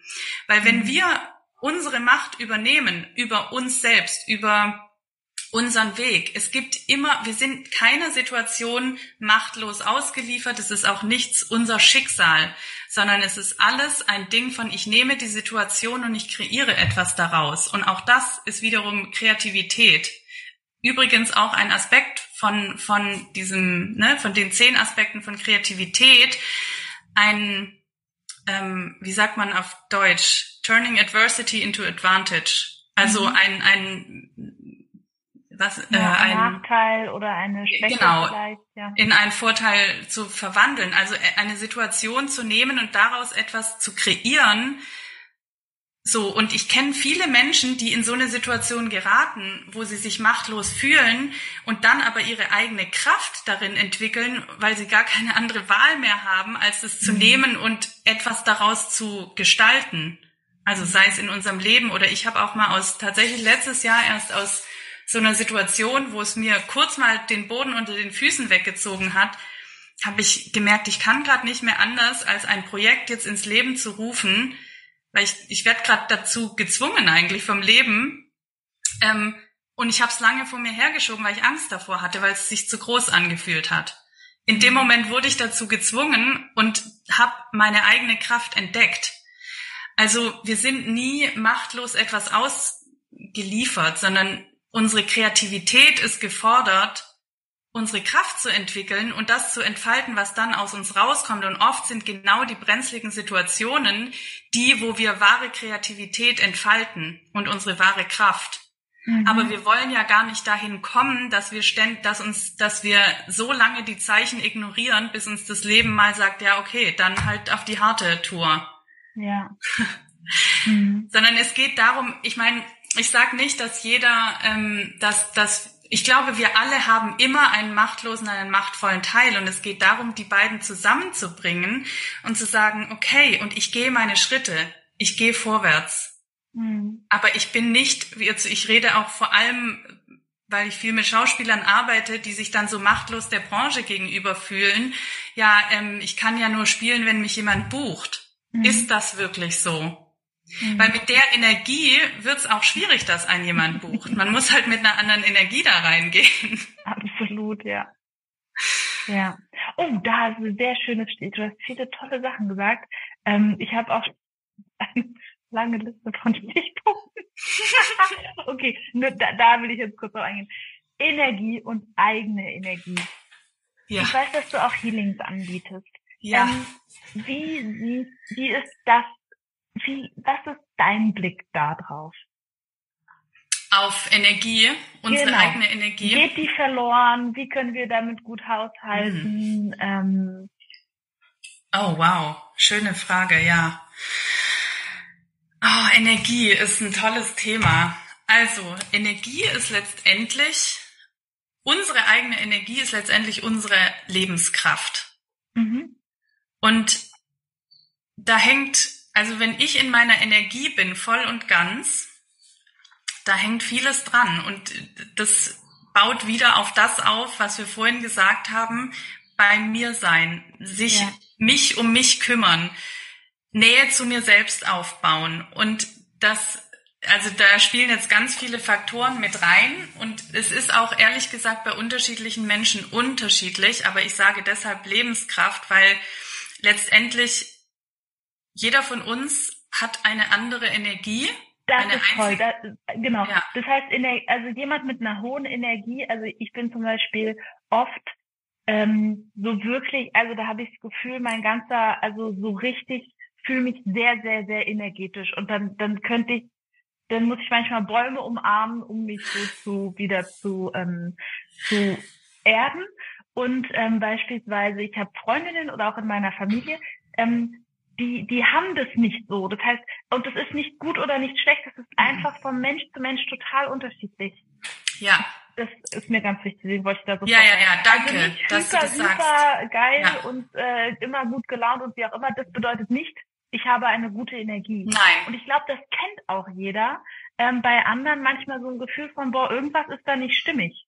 Weil wenn mhm. wir unsere Macht übernehmen über uns selbst, über unseren Weg. Es gibt immer, wir sind keiner Situation machtlos ausgeliefert. Es ist auch nichts unser Schicksal, sondern es ist alles ein Ding von, ich nehme die Situation und ich kreiere etwas daraus. Und auch das ist wiederum Kreativität. Übrigens auch ein Aspekt von, von diesem, ne, von den zehn Aspekten von Kreativität. Ein, ähm, wie sagt man auf Deutsch, turning adversity into advantage. Also mhm. ein, ein was, äh, ja, ein, ein Nachteil oder eine Schwäche genau, vielleicht, ja. in einen Vorteil zu verwandeln. Also äh, eine Situation zu nehmen und daraus etwas zu kreieren. So, und ich kenne viele Menschen, die in so eine Situation geraten, wo sie sich machtlos fühlen und dann aber ihre eigene Kraft darin entwickeln, weil sie gar keine andere Wahl mehr haben, als es zu mhm. nehmen und etwas daraus zu gestalten. Also sei es in unserem Leben oder ich habe auch mal aus tatsächlich letztes Jahr erst aus so einer Situation, wo es mir kurz mal den Boden unter den Füßen weggezogen hat, habe ich gemerkt, ich kann gerade nicht mehr anders, als ein Projekt jetzt ins Leben zu rufen, weil ich, ich werde gerade dazu gezwungen eigentlich vom Leben. Ähm, und ich habe es lange vor mir hergeschoben, weil ich Angst davor hatte, weil es sich zu groß angefühlt hat. In dem Moment wurde ich dazu gezwungen und habe meine eigene Kraft entdeckt. Also wir sind nie machtlos etwas ausgeliefert, sondern unsere Kreativität ist gefordert, unsere Kraft zu entwickeln und das zu entfalten, was dann aus uns rauskommt. Und oft sind genau die brenzligen Situationen die, wo wir wahre Kreativität entfalten und unsere wahre Kraft. Mhm. Aber wir wollen ja gar nicht dahin kommen, dass wir ständ, dass uns, dass wir so lange die Zeichen ignorieren, bis uns das Leben mal sagt, ja, okay, dann halt auf die harte Tour. Ja. mhm. Sondern es geht darum, ich meine, ich sage nicht, dass jeder, ähm, dass, dass ich glaube, wir alle haben immer einen machtlosen, einen machtvollen Teil und es geht darum, die beiden zusammenzubringen und zu sagen, okay, und ich gehe meine Schritte, ich gehe vorwärts. Mhm. Aber ich bin nicht, ich rede auch vor allem, weil ich viel mit Schauspielern arbeite, die sich dann so machtlos der Branche gegenüber fühlen. Ja, ähm, ich kann ja nur spielen, wenn mich jemand bucht. Mhm. Ist das wirklich so? Mhm. Weil mit der Energie wird es auch schwierig, dass ein jemand bucht. Man muss halt mit einer anderen Energie da reingehen. Absolut. Ja. Ja. Oh, da ist ein sehr schönes. Du hast viele tolle Sachen gesagt. Ähm, ich habe auch eine lange Liste von Stichpunkten. okay, nur da, da will ich jetzt kurz drauf eingehen. Energie und eigene Energie. Ja. Ich weiß, dass du auch Healings anbietest. Ja. Ähm, wie, wie, wie ist das, wie, was ist dein Blick da drauf? Auf Energie, unsere genau. eigene Energie. Geht die verloren? Wie können wir damit gut haushalten? Mhm. Ähm, oh, wow. Schöne Frage, ja. Oh, Energie ist ein tolles Thema. Also, Energie ist letztendlich, unsere eigene Energie ist letztendlich unsere Lebenskraft. Mhm. Und da hängt, also wenn ich in meiner Energie bin, voll und ganz, da hängt vieles dran. Und das baut wieder auf das auf, was wir vorhin gesagt haben, bei mir sein, sich ja. mich um mich kümmern, Nähe zu mir selbst aufbauen. Und das also da spielen jetzt ganz viele Faktoren mit rein. Und es ist auch ehrlich gesagt bei unterschiedlichen Menschen unterschiedlich, aber ich sage deshalb Lebenskraft, weil letztendlich jeder von uns hat eine andere Energie das ist toll. Das, genau. Ja. Das heißt, also jemand mit einer hohen Energie, also ich bin zum Beispiel oft ähm, so wirklich, also da habe ich das Gefühl, mein ganzer, also so richtig, fühle mich sehr, sehr, sehr energetisch. Und dann, dann könnte ich, dann muss ich manchmal Bäume umarmen, um mich so zu wieder zu, ähm, zu erden. Und ähm, beispielsweise, ich habe Freundinnen oder auch in meiner Familie, ähm, die, die haben das nicht so. Das heißt, und das ist nicht gut oder nicht schlecht, das ist mhm. einfach von Mensch zu Mensch total unterschiedlich. Ja. Das ist mir ganz wichtig, deswegen wollte ich da so Ja, ja, ja, danke, also nicht dass super, du das sagst. super geil ja. und äh, immer gut gelaunt und wie auch immer, das bedeutet nicht, ich habe eine gute Energie. Nein. Und ich glaube, das kennt auch jeder. Ähm, bei anderen manchmal so ein Gefühl von, boah, irgendwas ist da nicht stimmig.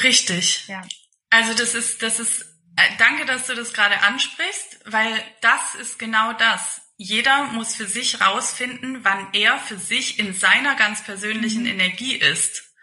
Richtig. Ja. Also das ist, das ist danke, dass du das gerade ansprichst, weil das ist genau das. Jeder muss für sich rausfinden, wann er für sich in seiner ganz persönlichen mhm. Energie ist.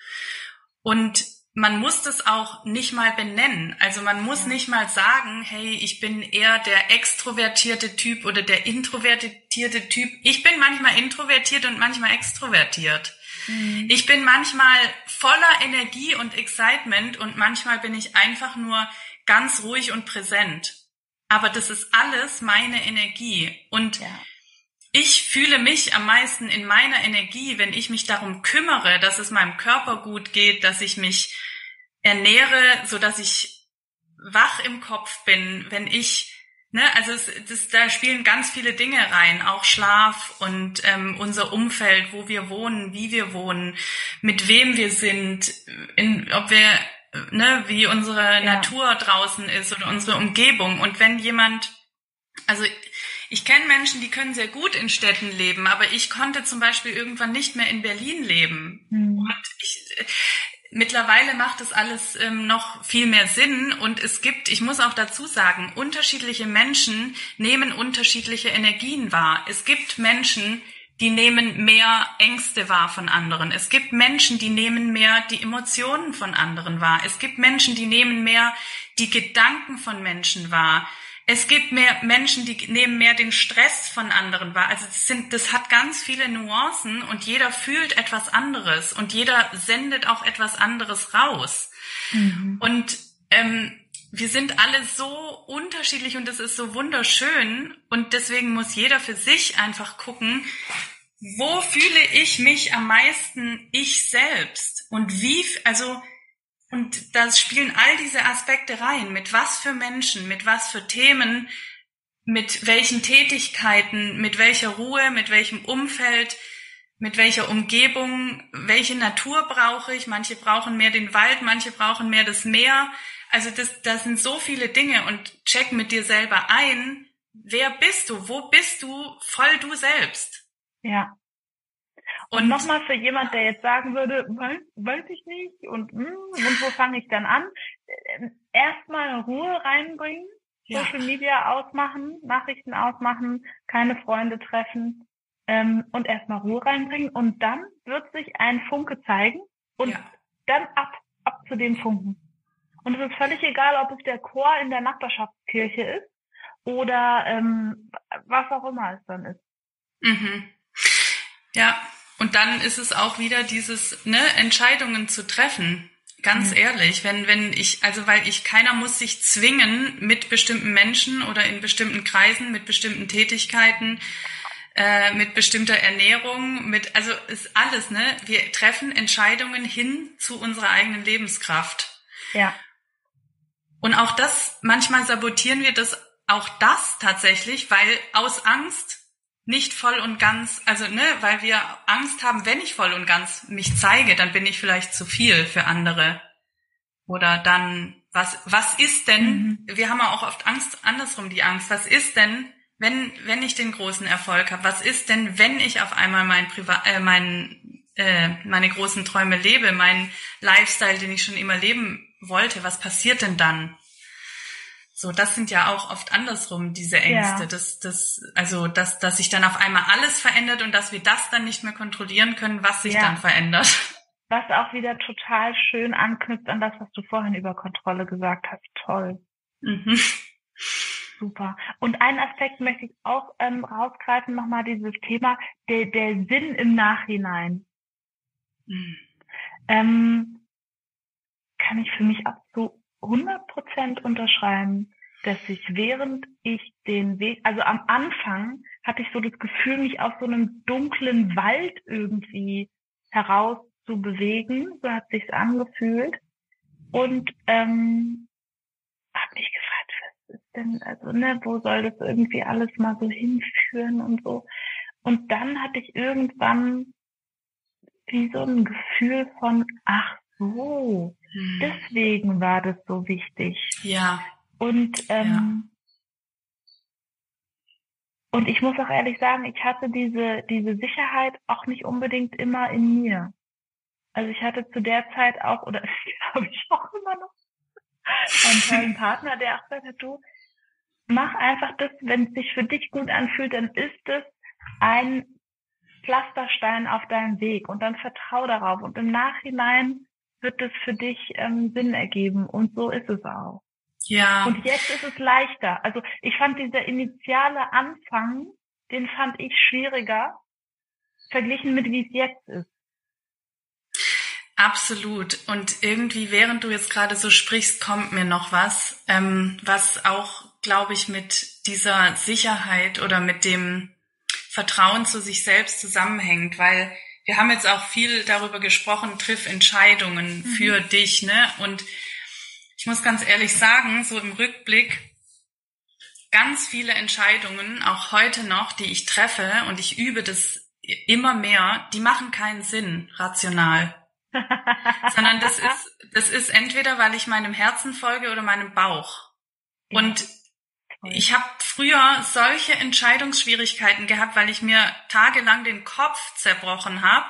Und man muss das auch nicht mal benennen. Also man muss ja. nicht mal sagen, hey, ich bin eher der extrovertierte Typ oder der introvertierte Typ. Ich bin manchmal introvertiert und manchmal extrovertiert. Mhm. Ich bin manchmal voller Energie und Excitement und manchmal bin ich einfach nur ganz ruhig und präsent. Aber das ist alles meine Energie. Und ja. ich fühle mich am meisten in meiner Energie, wenn ich mich darum kümmere, dass es meinem Körper gut geht, dass ich mich ernähre, so dass ich wach im Kopf bin, wenn ich Ne, also es, das, da spielen ganz viele Dinge rein, auch Schlaf und ähm, unser Umfeld, wo wir wohnen, wie wir wohnen, mit wem wir sind, in, ob wir ne, wie unsere ja. Natur draußen ist oder unsere Umgebung. Und wenn jemand, also ich kenne Menschen, die können sehr gut in Städten leben, aber ich konnte zum Beispiel irgendwann nicht mehr in Berlin leben. Mhm. Und ich, mittlerweile macht es alles ähm, noch viel mehr Sinn und es gibt, ich muss auch dazu sagen, unterschiedliche Menschen nehmen unterschiedliche Energien wahr. Es gibt Menschen, die nehmen mehr Ängste wahr von anderen. Es gibt Menschen, die nehmen mehr die Emotionen von anderen wahr. Es gibt Menschen, die nehmen mehr die Gedanken von Menschen wahr. Es gibt mehr Menschen, die nehmen mehr den Stress von anderen wahr. Also das, sind, das hat ganz viele Nuancen und jeder fühlt etwas anderes und jeder sendet auch etwas anderes raus. Mhm. Und ähm, wir sind alle so unterschiedlich und es ist so wunderschön und deswegen muss jeder für sich einfach gucken, wo fühle ich mich am meisten ich selbst und wie, also, und da spielen all diese Aspekte rein, mit was für Menschen, mit was für Themen, mit welchen Tätigkeiten, mit welcher Ruhe, mit welchem Umfeld, mit welcher Umgebung, welche Natur brauche ich. Manche brauchen mehr den Wald, manche brauchen mehr das Meer. Also das, das sind so viele Dinge und check mit dir selber ein, wer bist du, wo bist du, voll du selbst. Ja. Und, und nochmal für jemand, der jetzt sagen würde, weiß, weiß ich nicht und, hm, und wo fange ich dann an? Erstmal Ruhe reinbringen, ja. Social Media ausmachen, Nachrichten ausmachen, keine Freunde treffen ähm, und erstmal Ruhe reinbringen und dann wird sich ein Funke zeigen und ja. dann ab, ab zu dem Funken. Und es ist völlig egal, ob es der Chor in der Nachbarschaftskirche ist oder ähm, was auch immer es dann ist. Mhm. Ja, und dann ist es auch wieder dieses, ne, Entscheidungen zu treffen. Ganz mhm. ehrlich, wenn, wenn ich, also weil ich, keiner muss sich zwingen, mit bestimmten Menschen oder in bestimmten Kreisen, mit bestimmten Tätigkeiten, äh, mit bestimmter Ernährung, mit, also ist alles, ne? Wir treffen Entscheidungen hin zu unserer eigenen Lebenskraft. Ja. Und auch das, manchmal sabotieren wir das, auch das tatsächlich, weil aus Angst nicht voll und ganz, also ne, weil wir Angst haben, wenn ich voll und ganz mich zeige, dann bin ich vielleicht zu viel für andere. Oder dann, was, was ist denn, mhm. wir haben ja auch oft Angst, andersrum die Angst, was ist denn, wenn, wenn ich den großen Erfolg habe, was ist denn, wenn ich auf einmal mein Privat, äh, mein, äh, meine großen Träume lebe, mein Lifestyle, den ich schon immer leben wollte, was passiert denn dann? So, das sind ja auch oft andersrum, diese Ängste, ja. dass, dass, also, dass, dass sich dann auf einmal alles verändert und dass wir das dann nicht mehr kontrollieren können, was sich ja. dann verändert. Was auch wieder total schön anknüpft an das, was du vorhin über Kontrolle gesagt hast. Toll. Mhm. Super. Und einen Aspekt möchte ich auch ähm, rausgreifen, nochmal dieses Thema, der, der Sinn im Nachhinein. Mhm. Ähm, kann ich für mich auch so 100 Prozent unterschreiben, dass ich während ich den Weg, also am Anfang hatte ich so das Gefühl, mich aus so einem dunklen Wald irgendwie heraus zu bewegen, so hat sich's angefühlt und ähm, habe mich gefragt, was ist denn, also ne, wo soll das irgendwie alles mal so hinführen und so. Und dann hatte ich irgendwann wie so ein Gefühl von, ach so. Deswegen war das so wichtig. Ja. Und ähm, ja. und ich muss auch ehrlich sagen, ich hatte diese diese Sicherheit auch nicht unbedingt immer in mir. Also ich hatte zu der Zeit auch oder habe ich auch immer noch einen tollen Partner, der auch gesagt hat, du mach einfach das, wenn es sich für dich gut anfühlt, dann ist es ein Pflasterstein auf deinem Weg und dann vertrau darauf und im Nachhinein wird es für dich ähm, Sinn ergeben. Und so ist es auch. Ja. Und jetzt ist es leichter. Also ich fand dieser initiale Anfang, den fand ich schwieriger, verglichen mit wie es jetzt ist. Absolut. Und irgendwie, während du jetzt gerade so sprichst, kommt mir noch was, ähm, was auch, glaube ich, mit dieser Sicherheit oder mit dem Vertrauen zu sich selbst zusammenhängt, weil wir haben jetzt auch viel darüber gesprochen, triff Entscheidungen mhm. für dich, ne? Und ich muss ganz ehrlich sagen, so im Rückblick, ganz viele Entscheidungen, auch heute noch, die ich treffe, und ich übe das immer mehr, die machen keinen Sinn rational. Sondern das ist, das ist entweder, weil ich meinem Herzen folge oder meinem Bauch. Und ich habe früher solche Entscheidungsschwierigkeiten gehabt, weil ich mir tagelang den Kopf zerbrochen habe.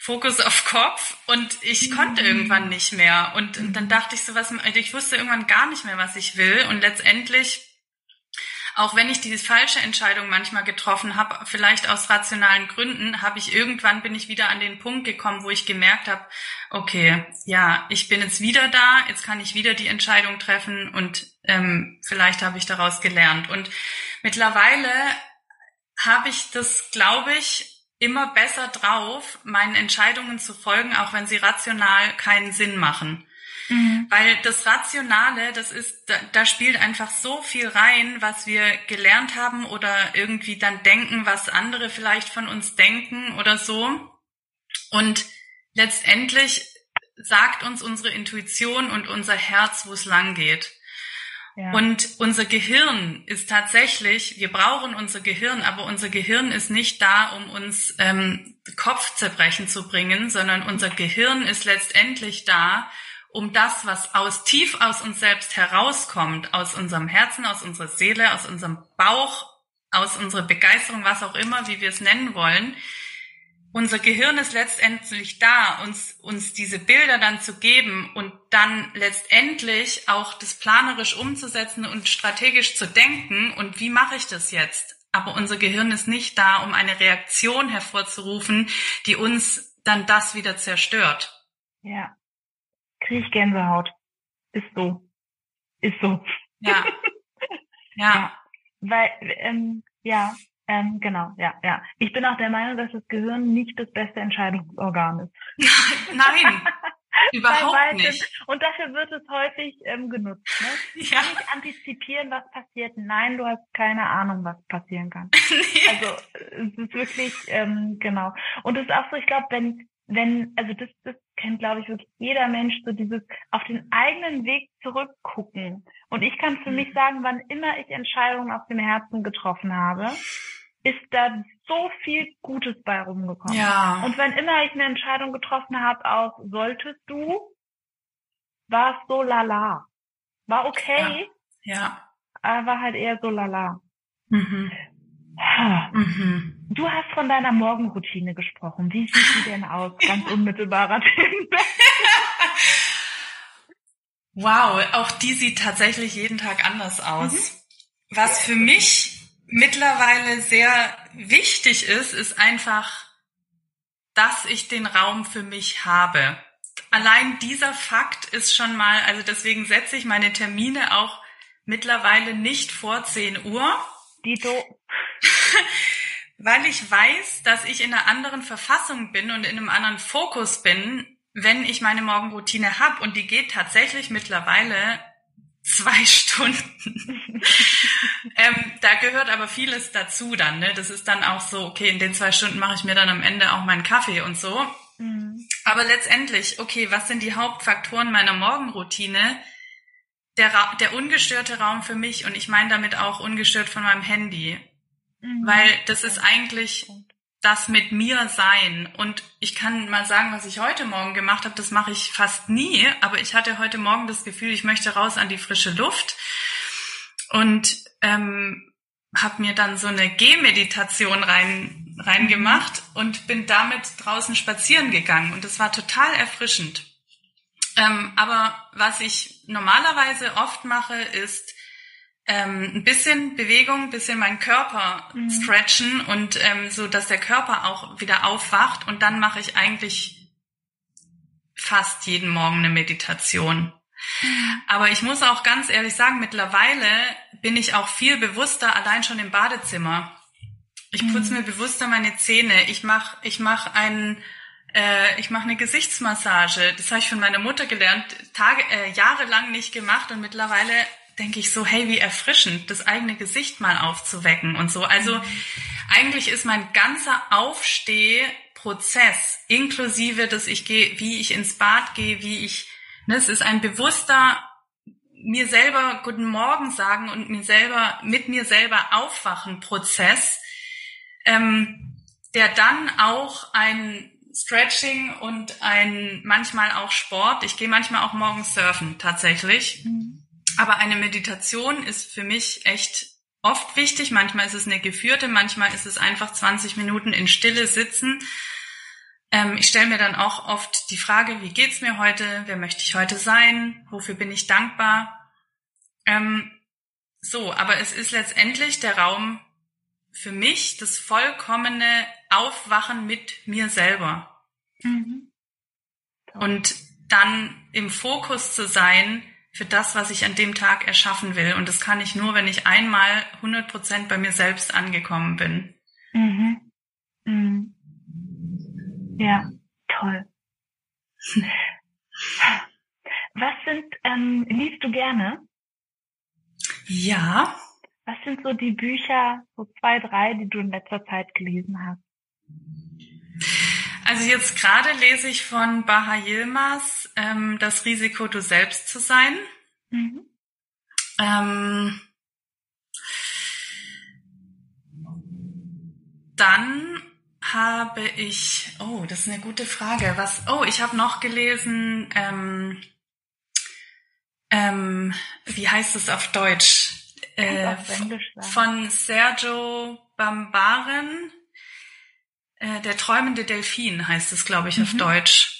Fokus auf Kopf und ich konnte mhm. irgendwann nicht mehr. Und, und dann dachte ich so, was, ich wusste irgendwann gar nicht mehr, was ich will. Und letztendlich auch wenn ich diese falsche Entscheidung manchmal getroffen habe, vielleicht aus rationalen Gründen, habe ich irgendwann bin ich wieder an den Punkt gekommen, wo ich gemerkt habe, okay, ja, ich bin jetzt wieder da, jetzt kann ich wieder die Entscheidung treffen und ähm, vielleicht habe ich daraus gelernt. Und mittlerweile habe ich das, glaube ich, immer besser drauf, meinen Entscheidungen zu folgen, auch wenn sie rational keinen Sinn machen. Mhm. Weil das Rationale, das ist, da, da spielt einfach so viel rein, was wir gelernt haben oder irgendwie dann denken, was andere vielleicht von uns denken oder so. Und letztendlich sagt uns unsere Intuition und unser Herz, wo es lang geht. Und unser Gehirn ist tatsächlich, wir brauchen unser Gehirn, aber unser Gehirn ist nicht da, um uns ähm, Kopfzerbrechen zu bringen, sondern unser Gehirn ist letztendlich da, um das, was aus tief aus uns selbst herauskommt, aus unserem Herzen, aus unserer Seele, aus unserem Bauch, aus unserer Begeisterung, was auch immer, wie wir es nennen wollen. Unser Gehirn ist letztendlich da, uns, uns diese Bilder dann zu geben und dann letztendlich auch das planerisch umzusetzen und strategisch zu denken. Und wie mache ich das jetzt? Aber unser Gehirn ist nicht da, um eine Reaktion hervorzurufen, die uns dann das wieder zerstört. Ja kriege ich Gänsehaut. ist so. Ist so. Ja. Ja. ja. Weil, ähm, ja, ähm, genau, ja, ja. Ich bin auch der Meinung, dass das Gehirn nicht das beste Entscheidungsorgan ist. Nein, überhaupt nicht. Und dafür wird es häufig ähm, genutzt. Ne? Ja. Ich antizipieren, was passiert? Nein, du hast keine Ahnung, was passieren kann. nee. Also es ist wirklich, ähm, genau. Und es ist auch so, ich glaube, wenn wenn, also das, das kennt, glaube ich, wirklich jeder Mensch, so dieses auf den eigenen Weg zurückgucken. Und ich kann für mich mhm. sagen, wann immer ich Entscheidungen aus dem Herzen getroffen habe, ist da so viel Gutes bei rumgekommen. Ja. Und wenn immer ich eine Entscheidung getroffen habe, auch solltest du, war es so lala. War okay. Ja. ja. Aber halt eher so lala. Mhm. Mhm. Du hast von deiner Morgenroutine gesprochen. Wie sieht die denn aus? Ganz unmittelbarer Themenwechsel. wow, auch die sieht tatsächlich jeden Tag anders aus. Mhm. Was für mich mittlerweile sehr wichtig ist, ist einfach, dass ich den Raum für mich habe. Allein dieser Fakt ist schon mal, also deswegen setze ich meine Termine auch mittlerweile nicht vor 10 Uhr. Dito. Weil ich weiß, dass ich in einer anderen Verfassung bin und in einem anderen Fokus bin, wenn ich meine Morgenroutine habe. Und die geht tatsächlich mittlerweile zwei Stunden. ähm, da gehört aber vieles dazu dann. Ne? Das ist dann auch so, okay, in den zwei Stunden mache ich mir dann am Ende auch meinen Kaffee und so. Mhm. Aber letztendlich, okay, was sind die Hauptfaktoren meiner Morgenroutine? Der, Ra der ungestörte Raum für mich und ich meine damit auch ungestört von meinem Handy. Mhm. Weil das ist eigentlich das mit mir sein. Und ich kann mal sagen, was ich heute Morgen gemacht habe, das mache ich fast nie, aber ich hatte heute Morgen das Gefühl, ich möchte raus an die frische Luft und ähm, habe mir dann so eine Gehmeditation rein reingemacht und bin damit draußen spazieren gegangen und das war total erfrischend. Ähm, aber was ich normalerweise oft mache, ist ähm, ein bisschen Bewegung, ein bisschen meinen Körper mhm. stretchen und ähm, so, dass der Körper auch wieder aufwacht. Und dann mache ich eigentlich fast jeden Morgen eine Meditation. Mhm. Aber ich muss auch ganz ehrlich sagen, mittlerweile bin ich auch viel bewusster, allein schon im Badezimmer. Ich putze mhm. mir bewusster meine Zähne. Ich mache ich mach einen äh, ich mache eine Gesichtsmassage. Das habe ich von meiner Mutter gelernt, Tage, äh, jahrelang nicht gemacht und mittlerweile denke ich so, hey, wie erfrischend, das eigene Gesicht mal aufzuwecken und so. Also eigentlich ist mein ganzer Aufstehprozess, inklusive, dass ich gehe, wie ich ins Bad gehe, wie ich, ne, es ist ein bewusster mir selber Guten Morgen sagen und mir selber, mit mir selber aufwachen Prozess, ähm, der dann auch ein Stretching und ein manchmal auch Sport. Ich gehe manchmal auch morgens surfen tatsächlich. Mhm. Aber eine Meditation ist für mich echt oft wichtig. Manchmal ist es eine geführte, manchmal ist es einfach 20 Minuten in Stille sitzen. Ähm, ich stelle mir dann auch oft die Frage, wie geht's mir heute? Wer möchte ich heute sein? Wofür bin ich dankbar? Ähm, so, aber es ist letztendlich der Raum für mich, das vollkommene Aufwachen mit mir selber. Mhm. Und dann im Fokus zu sein, für das, was ich an dem Tag erschaffen will. Und das kann ich nur, wenn ich einmal 100 Prozent bei mir selbst angekommen bin. Mhm. Mhm. Ja, toll. Was sind, ähm, liest du gerne? Ja. Was sind so die Bücher, so zwei, drei, die du in letzter Zeit gelesen hast? Also jetzt gerade lese ich von Baha Yilmaz ähm, Das Risiko, du selbst zu sein. Mhm. Ähm, dann habe ich, oh, das ist eine gute Frage. Was? Oh, ich habe noch gelesen. Ähm, ähm, wie heißt es auf Deutsch? Äh, von Sergio Bambaren. Äh, der träumende Delfin heißt es, glaube ich, auf mhm. Deutsch.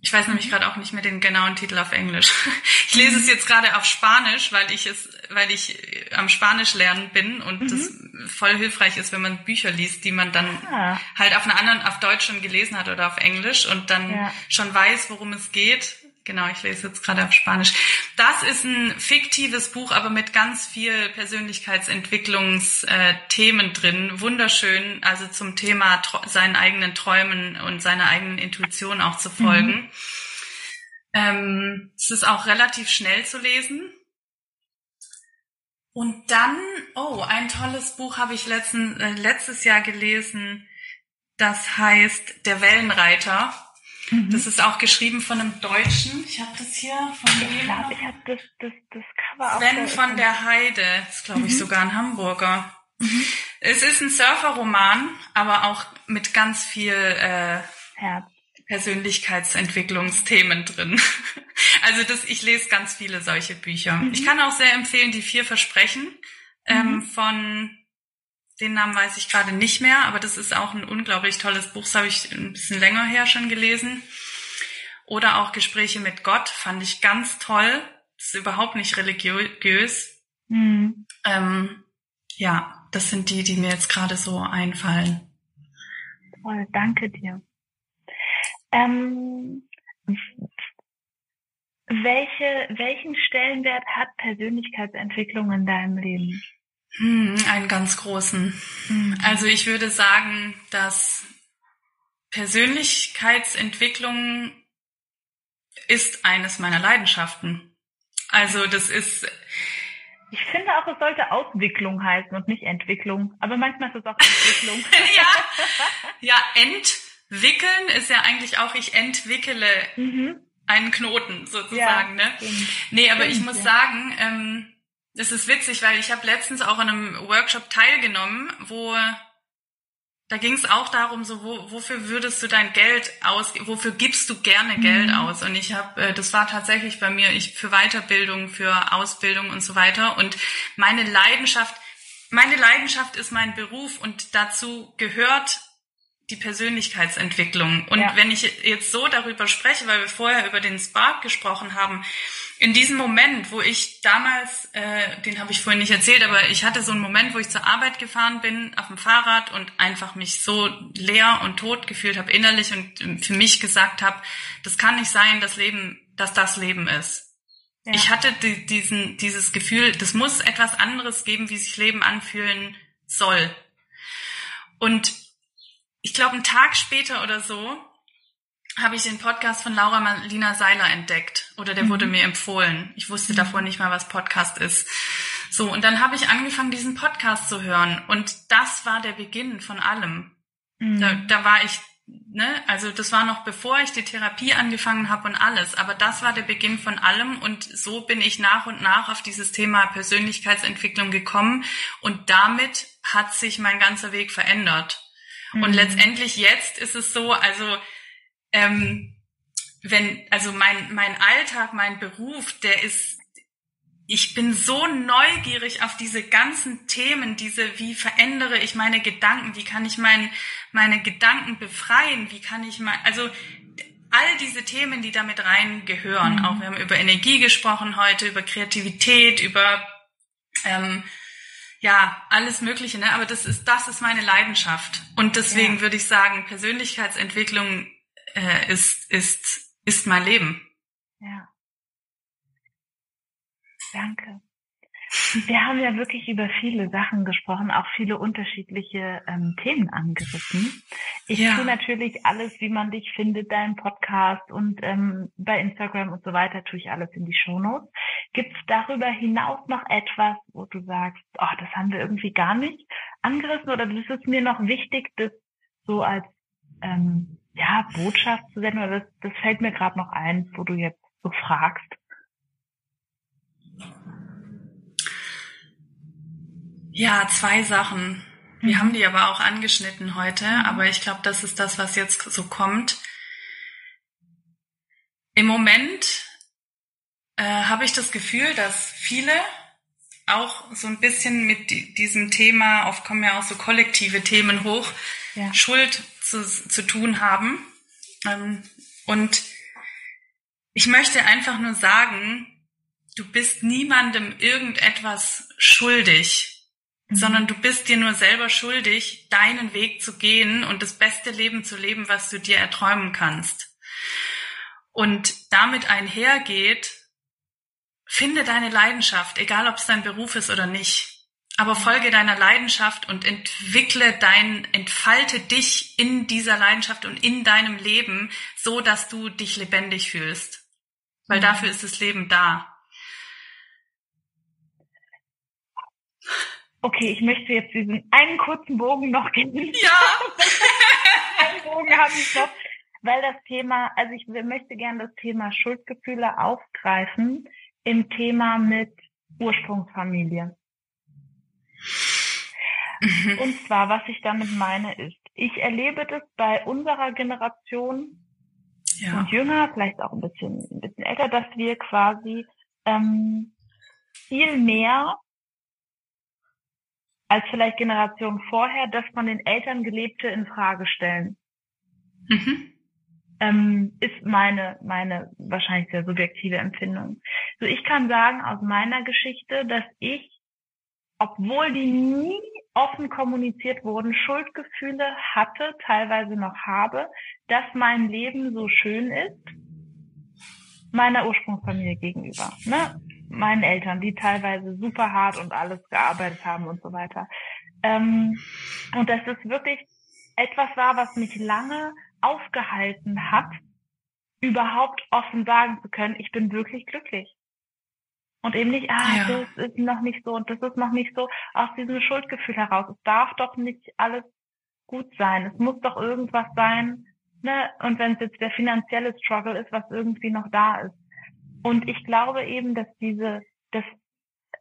Ich weiß nämlich mhm. gerade auch nicht mehr den genauen Titel auf Englisch. Ich lese es jetzt gerade auf Spanisch, weil ich es, weil ich äh, am Spanisch lernen bin und mhm. das voll hilfreich ist, wenn man Bücher liest, die man dann ah. halt auf einer anderen, auf Deutsch schon gelesen hat oder auf Englisch und dann ja. schon weiß, worum es geht. Genau, ich lese jetzt gerade auf Spanisch. Das ist ein fiktives Buch, aber mit ganz viel Persönlichkeitsentwicklungsthemen drin. Wunderschön, also zum Thema seinen eigenen Träumen und seiner eigenen Intuition auch zu folgen. Mhm. Ähm, es ist auch relativ schnell zu lesen. Und dann, oh, ein tolles Buch habe ich letzten, äh, letztes Jahr gelesen. Das heißt Der Wellenreiter. Mhm. Das ist auch geschrieben von einem Deutschen. Ich habe das hier von Ich glaube, ich habe das, das, das Cover auch. Sven von der Heide. Das ist, glaube ich, mhm. sogar ein Hamburger. Mhm. Es ist ein Surferroman, aber auch mit ganz viel äh, Herz. Persönlichkeitsentwicklungsthemen drin. Also das, ich lese ganz viele solche Bücher. Mhm. Ich kann auch sehr empfehlen, die vier Versprechen ähm, mhm. von den Namen weiß ich gerade nicht mehr, aber das ist auch ein unglaublich tolles Buch, das habe ich ein bisschen länger her schon gelesen. Oder auch Gespräche mit Gott fand ich ganz toll. Das ist überhaupt nicht religiös. Mhm. Ähm, ja, das sind die, die mir jetzt gerade so einfallen. Toll, danke dir. Ähm, welche, welchen Stellenwert hat Persönlichkeitsentwicklung in deinem Leben? Hm, einen ganz großen. Hm. Also ich würde sagen, dass Persönlichkeitsentwicklung ist eines meiner Leidenschaften. Also das ist. Ich finde auch, es sollte Auswicklung heißen und nicht Entwicklung. Aber manchmal ist es auch Entwicklung. ja, ja, entwickeln ist ja eigentlich auch, ich entwickele mhm. einen Knoten sozusagen. Ja, ne? Nee, aber stimmt, ich muss ja. sagen, ähm, das ist witzig, weil ich habe letztens auch an einem Workshop teilgenommen, wo da ging es auch darum, so wo, wofür würdest du dein Geld aus, wofür gibst du gerne Geld mhm. aus? Und ich habe, äh, das war tatsächlich bei mir, ich für Weiterbildung, für Ausbildung und so weiter. Und meine Leidenschaft, meine Leidenschaft ist mein Beruf und dazu gehört die Persönlichkeitsentwicklung. Und ja. wenn ich jetzt so darüber spreche, weil wir vorher über den Spark gesprochen haben, in diesem Moment, wo ich damals, äh, den habe ich vorhin nicht erzählt, aber ich hatte so einen Moment, wo ich zur Arbeit gefahren bin auf dem Fahrrad und einfach mich so leer und tot gefühlt habe innerlich und für mich gesagt habe, das kann nicht sein, das Leben, dass das Leben ist. Ja. Ich hatte die, diesen, dieses Gefühl, das muss etwas anderes geben, wie sich Leben anfühlen soll. Und ich glaube, einen Tag später oder so habe ich den Podcast von Laura Marlina Seiler entdeckt oder der mhm. wurde mir empfohlen. Ich wusste mhm. davor nicht mal, was Podcast ist. So, und dann habe ich angefangen, diesen Podcast zu hören und das war der Beginn von allem. Mhm. Da, da war ich, ne, also das war noch bevor ich die Therapie angefangen habe und alles, aber das war der Beginn von allem und so bin ich nach und nach auf dieses Thema Persönlichkeitsentwicklung gekommen und damit hat sich mein ganzer Weg verändert. Und mhm. letztendlich jetzt ist es so, also ähm, wenn, also mein, mein Alltag, mein Beruf, der ist, ich bin so neugierig auf diese ganzen Themen, diese, wie verändere ich meine Gedanken, wie kann ich mein, meine Gedanken befreien, wie kann ich mal, also all diese Themen, die damit rein gehören. Mhm. Auch wir haben über Energie gesprochen heute, über Kreativität, über ähm, ja alles Mögliche. Ne? Aber das ist das ist meine Leidenschaft und deswegen ja. würde ich sagen, Persönlichkeitsentwicklung äh, ist, ist, ist mein Leben. Ja. Danke. Wir haben ja wirklich über viele Sachen gesprochen, auch viele unterschiedliche ähm, Themen angerissen. Ich ja. tue natürlich alles, wie man dich findet, deinen Podcast und ähm, bei Instagram und so weiter tue ich alles in die Shownotes. Gibt es darüber hinaus noch etwas, wo du sagst, oh, das haben wir irgendwie gar nicht angerissen oder das ist mir noch wichtig, das so als ähm, ja, Botschaft zu senden, oder das, das fällt mir gerade noch ein, wo du jetzt so fragst. Ja, zwei Sachen. Wir mhm. haben die aber auch angeschnitten heute, mhm. aber ich glaube, das ist das, was jetzt so kommt. Im Moment äh, habe ich das Gefühl, dass viele auch so ein bisschen mit diesem Thema, oft kommen ja auch so kollektive Themen hoch, ja. Schuld zu, zu tun haben. Ähm, und ich möchte einfach nur sagen, du bist niemandem irgendetwas schuldig, mhm. sondern du bist dir nur selber schuldig, deinen Weg zu gehen und das beste Leben zu leben, was du dir erträumen kannst. Und damit einhergeht, finde deine Leidenschaft, egal ob es dein Beruf ist oder nicht. Aber folge deiner Leidenschaft und entwickle dein, entfalte dich in dieser Leidenschaft und in deinem Leben, so dass du dich lebendig fühlst. Weil mhm. dafür ist das Leben da. Okay, ich möchte jetzt diesen einen kurzen Bogen noch gehen. Ja. einen Bogen habe ich noch, weil das Thema, also ich möchte gerne das Thema Schuldgefühle aufgreifen im Thema mit Ursprungsfamilie. Mhm. Und zwar, was ich damit meine, ist, ich erlebe das bei unserer Generation ja. und jünger, vielleicht auch ein bisschen, ein bisschen älter, dass wir quasi ähm, viel mehr als vielleicht Generationen vorher das von den Eltern gelebte in Frage stellen. Mhm. Ähm, ist meine, meine wahrscheinlich sehr subjektive Empfindung. So, ich kann sagen aus meiner Geschichte, dass ich, obwohl die nie offen kommuniziert wurden, Schuldgefühle hatte, teilweise noch habe, dass mein Leben so schön ist, meiner Ursprungsfamilie gegenüber. Ne? Meinen Eltern, die teilweise super hart und alles gearbeitet haben und so weiter. Ähm, und dass es wirklich etwas war, was mich lange aufgehalten hat, überhaupt offen sagen zu können, ich bin wirklich glücklich. Und eben nicht, ah, ja. das ist noch nicht so und das ist noch nicht so, aus diesem Schuldgefühl heraus. Es darf doch nicht alles gut sein. Es muss doch irgendwas sein, ne? Und wenn es jetzt der finanzielle Struggle ist, was irgendwie noch da ist. Und ich glaube eben, dass diese, dass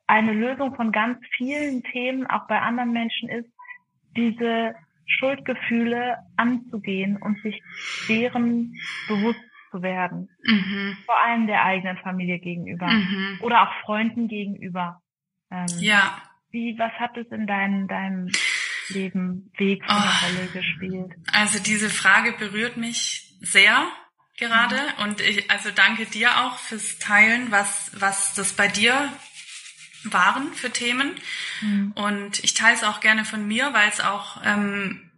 eine Lösung von ganz vielen Themen auch bei anderen Menschen ist, diese Schuldgefühle anzugehen und sich deren bewusst zu werden. Mhm. Vor allem der eigenen Familie gegenüber mhm. oder auch Freunden gegenüber. Ähm, ja. Wie, was hat es in deinem, deinem Leben Weg eine oh. Rolle gespielt? Also diese Frage berührt mich sehr gerade mhm. und ich, also danke dir auch fürs Teilen, was, was das bei dir waren für Themen. Mhm. Und ich teile es auch gerne von mir, weil es auch ähm,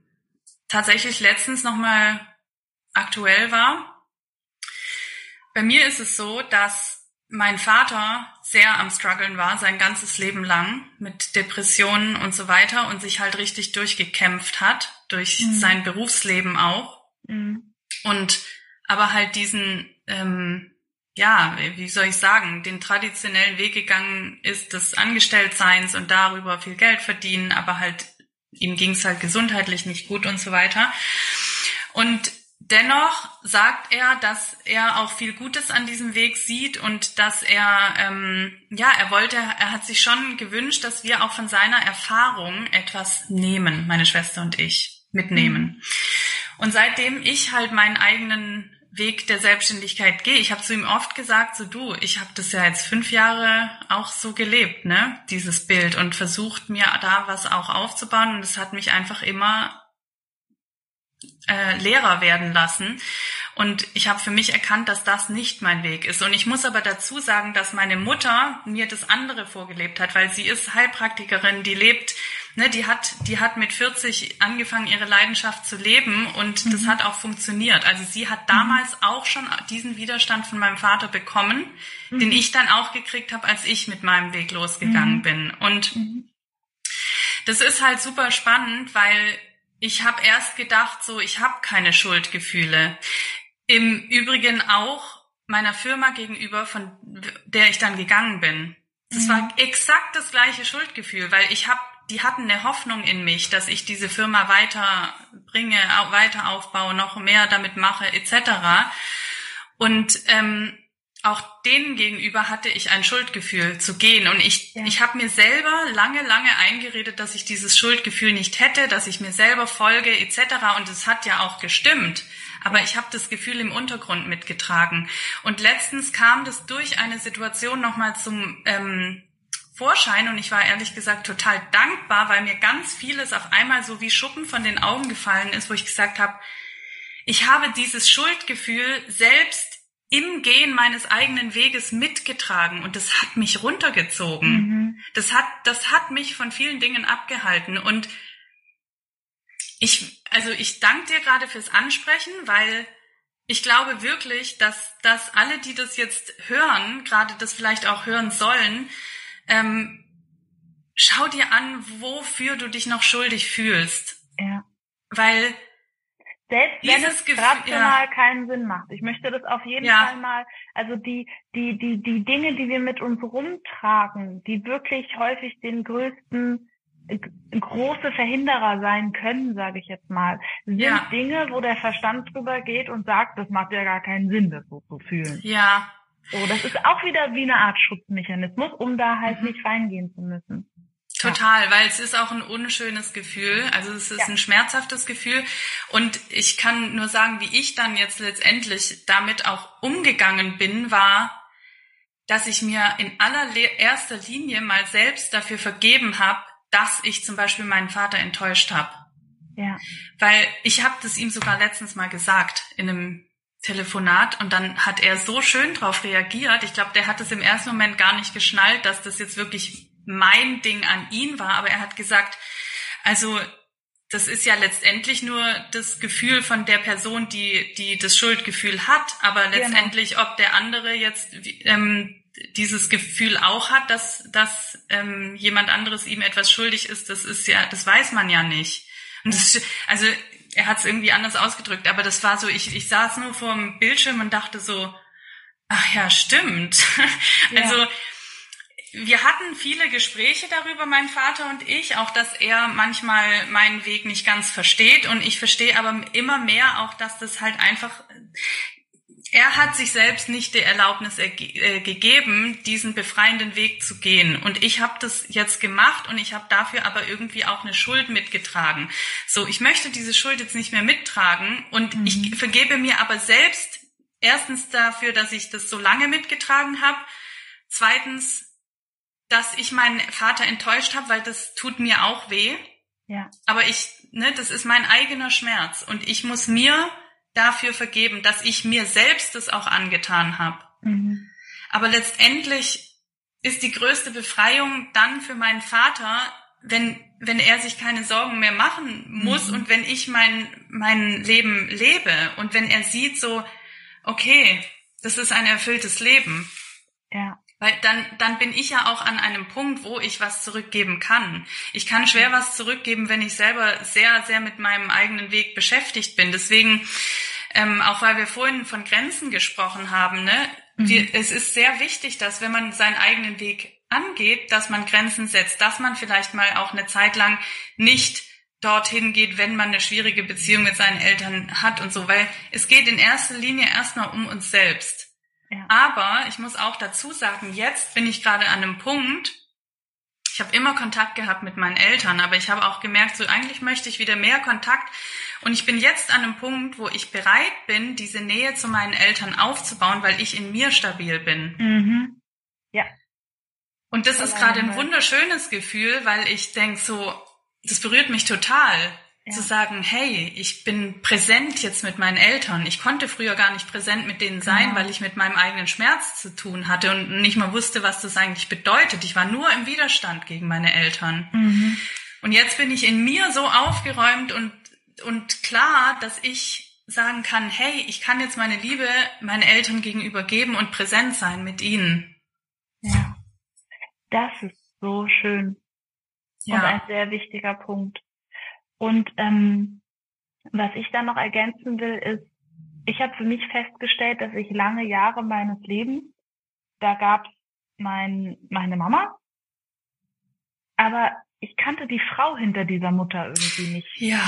tatsächlich letztens nochmal aktuell war. Bei mir ist es so, dass mein Vater sehr am struggeln war, sein ganzes Leben lang mit Depressionen und so weiter und sich halt richtig durchgekämpft hat, durch mhm. sein Berufsleben auch. Mhm. Und aber halt diesen, ähm, ja, wie soll ich sagen, den traditionellen Weg gegangen ist des Angestelltseins und darüber viel Geld verdienen, aber halt ihm ging es halt gesundheitlich nicht gut und so weiter. Und Dennoch sagt er, dass er auch viel Gutes an diesem Weg sieht und dass er, ähm, ja, er wollte, er hat sich schon gewünscht, dass wir auch von seiner Erfahrung etwas nehmen, meine Schwester und ich, mitnehmen. Mhm. Und seitdem ich halt meinen eigenen Weg der Selbstständigkeit gehe, ich habe zu ihm oft gesagt, so du, ich habe das ja jetzt fünf Jahre auch so gelebt, ne, dieses Bild und versucht mir da was auch aufzubauen und es hat mich einfach immer äh, Lehrer werden lassen. Und ich habe für mich erkannt, dass das nicht mein Weg ist. Und ich muss aber dazu sagen, dass meine Mutter mir das andere vorgelebt hat, weil sie ist Heilpraktikerin, die lebt, ne, die hat, die hat mit 40 angefangen, ihre Leidenschaft zu leben und mhm. das hat auch funktioniert. Also sie hat damals mhm. auch schon diesen Widerstand von meinem Vater bekommen, mhm. den ich dann auch gekriegt habe, als ich mit meinem Weg losgegangen mhm. bin. Und mhm. das ist halt super spannend, weil ich habe erst gedacht, so, ich habe keine Schuldgefühle. Im Übrigen auch meiner Firma gegenüber, von der ich dann gegangen bin. Das mhm. war exakt das gleiche Schuldgefühl, weil ich habe, die hatten eine Hoffnung in mich, dass ich diese Firma weiterbringe, weiter aufbaue, noch mehr damit mache, etc. Und ähm, auch denen gegenüber hatte ich ein Schuldgefühl zu gehen und ich ja. ich habe mir selber lange lange eingeredet, dass ich dieses Schuldgefühl nicht hätte, dass ich mir selber folge etc. und es hat ja auch gestimmt, aber ich habe das Gefühl im Untergrund mitgetragen und letztens kam das durch eine Situation nochmal zum ähm, Vorschein und ich war ehrlich gesagt total dankbar, weil mir ganz vieles auf einmal so wie Schuppen von den Augen gefallen ist, wo ich gesagt habe, ich habe dieses Schuldgefühl selbst im Gehen meines eigenen Weges mitgetragen und das hat mich runtergezogen. Mhm. Das hat, das hat mich von vielen Dingen abgehalten und ich, also ich danke dir gerade fürs Ansprechen, weil ich glaube wirklich, dass, dass alle, die das jetzt hören, gerade das vielleicht auch hören sollen, ähm, schau dir an, wofür du dich noch schuldig fühlst. Ja. Weil selbst wenn Dieses es Gefühl- rational ja. keinen Sinn macht. Ich möchte das auf jeden Ja. Fall mal, also die, die, die, die Dinge, die wir mit uns rumtragen, die wirklich häufig den größten äh, große Verhinderer sein können, sage ich jetzt mal, sind Ja. Dinge, wo der Verstand drüber geht und sagt, das macht ja gar keinen Sinn, das so zu fühlen. ja, So, das ist auch wieder wie eine Art Schutzmechanismus, um da halt Mhm. nicht reingehen zu müssen. Total, weil es ist auch ein unschönes Gefühl, also es ist Ja. ein schmerzhaftes Gefühl und ich kann nur sagen, wie ich dann jetzt letztendlich damit auch umgegangen bin, war, dass ich mir in allererster Linie mal selbst dafür vergeben habe, dass ich zum Beispiel meinen Vater enttäuscht habe. Ja. Weil ich habe das ihm sogar letztens mal gesagt in einem Telefonat und dann hat er so schön drauf reagiert. Ich glaube, der hat es im ersten Moment gar nicht geschnallt, dass das jetzt wirklich mein Ding an ihn war, aber er hat gesagt, also das ist ja letztendlich nur das Gefühl von der Person, die die das Schuldgefühl hat, aber Genau. letztendlich, ob der andere jetzt ähm, dieses Gefühl auch hat, dass dass ähm, jemand anderes ihm etwas schuldig ist, das ist ja, das weiß man ja nicht. Und das, also er hat es irgendwie anders ausgedrückt, aber das war so, ich, ich saß nur vor dem Bildschirm und dachte so, ach ja, stimmt. Ja. Also wir hatten viele Gespräche darüber, mein Vater und ich, auch dass er manchmal meinen Weg nicht ganz versteht und ich verstehe aber immer mehr auch, dass das halt einfach, er hat sich selbst nicht die Erlaubnis äh, gegeben, diesen befreienden Weg zu gehen und ich habe das jetzt gemacht und ich habe dafür aber irgendwie auch eine Schuld mitgetragen. So, ich möchte diese Schuld jetzt nicht mehr mittragen und Mhm. ich vergebe mir aber selbst erstens dafür, dass ich das so lange mitgetragen habe, zweitens dass ich meinen Vater enttäuscht habe, weil das tut mir auch weh. Ja. Aber ich, ne, das ist mein eigener Schmerz und ich muss mir dafür vergeben, dass ich mir selbst das auch angetan habe. Mhm. Aber letztendlich ist die größte Befreiung dann für meinen Vater, wenn wenn er sich keine Sorgen mehr machen muss Mhm. und wenn ich mein mein Leben lebe und wenn er sieht so, okay, das ist ein erfülltes Leben. Ja. Weil dann, dann bin ich ja auch an einem Punkt, wo ich was zurückgeben kann. Ich kann schwer was zurückgeben, wenn ich selber sehr, sehr mit meinem eigenen Weg beschäftigt bin. Deswegen, ähm, auch weil wir vorhin von Grenzen gesprochen haben, ne, Mhm. wir, es ist sehr wichtig, dass wenn man seinen eigenen Weg angeht, dass man Grenzen setzt, dass man vielleicht mal auch eine Zeit lang nicht dorthin geht, wenn man eine schwierige Beziehung mit seinen Eltern hat und so, weil es geht in erster Linie erstmal um uns selbst. Ja. Aber ich muss auch dazu sagen, jetzt bin ich gerade an einem Punkt, ich habe immer Kontakt gehabt mit meinen Eltern, aber ich habe auch gemerkt, so eigentlich möchte ich wieder mehr Kontakt. Und ich bin jetzt an einem Punkt, wo ich bereit bin, diese Nähe zu meinen Eltern aufzubauen, weil ich in mir stabil bin. Mhm. Ja. Und das ist Alleine gerade ein wunderschönes Gefühl, weil ich denk so, das berührt mich total, Ja. zu sagen, hey, ich bin präsent jetzt mit meinen Eltern. Ich konnte früher gar nicht präsent mit denen sein, Genau. weil ich mit meinem eigenen Schmerz zu tun hatte und nicht mal wusste, was das eigentlich bedeutet. Ich war nur im Widerstand gegen meine Eltern. Mhm. Und jetzt bin ich in mir so aufgeräumt und, und klar, dass ich sagen kann, hey, ich kann jetzt meine Liebe meinen Eltern gegenüber geben und präsent sein mit ihnen. Ja. Das ist so schön. Ja. und ein sehr wichtiger Punkt. Und ähm, was ich dann noch ergänzen will, ist, ich habe für mich festgestellt, dass ich lange Jahre meines Lebens, da gab es mein, meine Mama, aber ich kannte die Frau hinter dieser Mutter irgendwie nicht. Ja.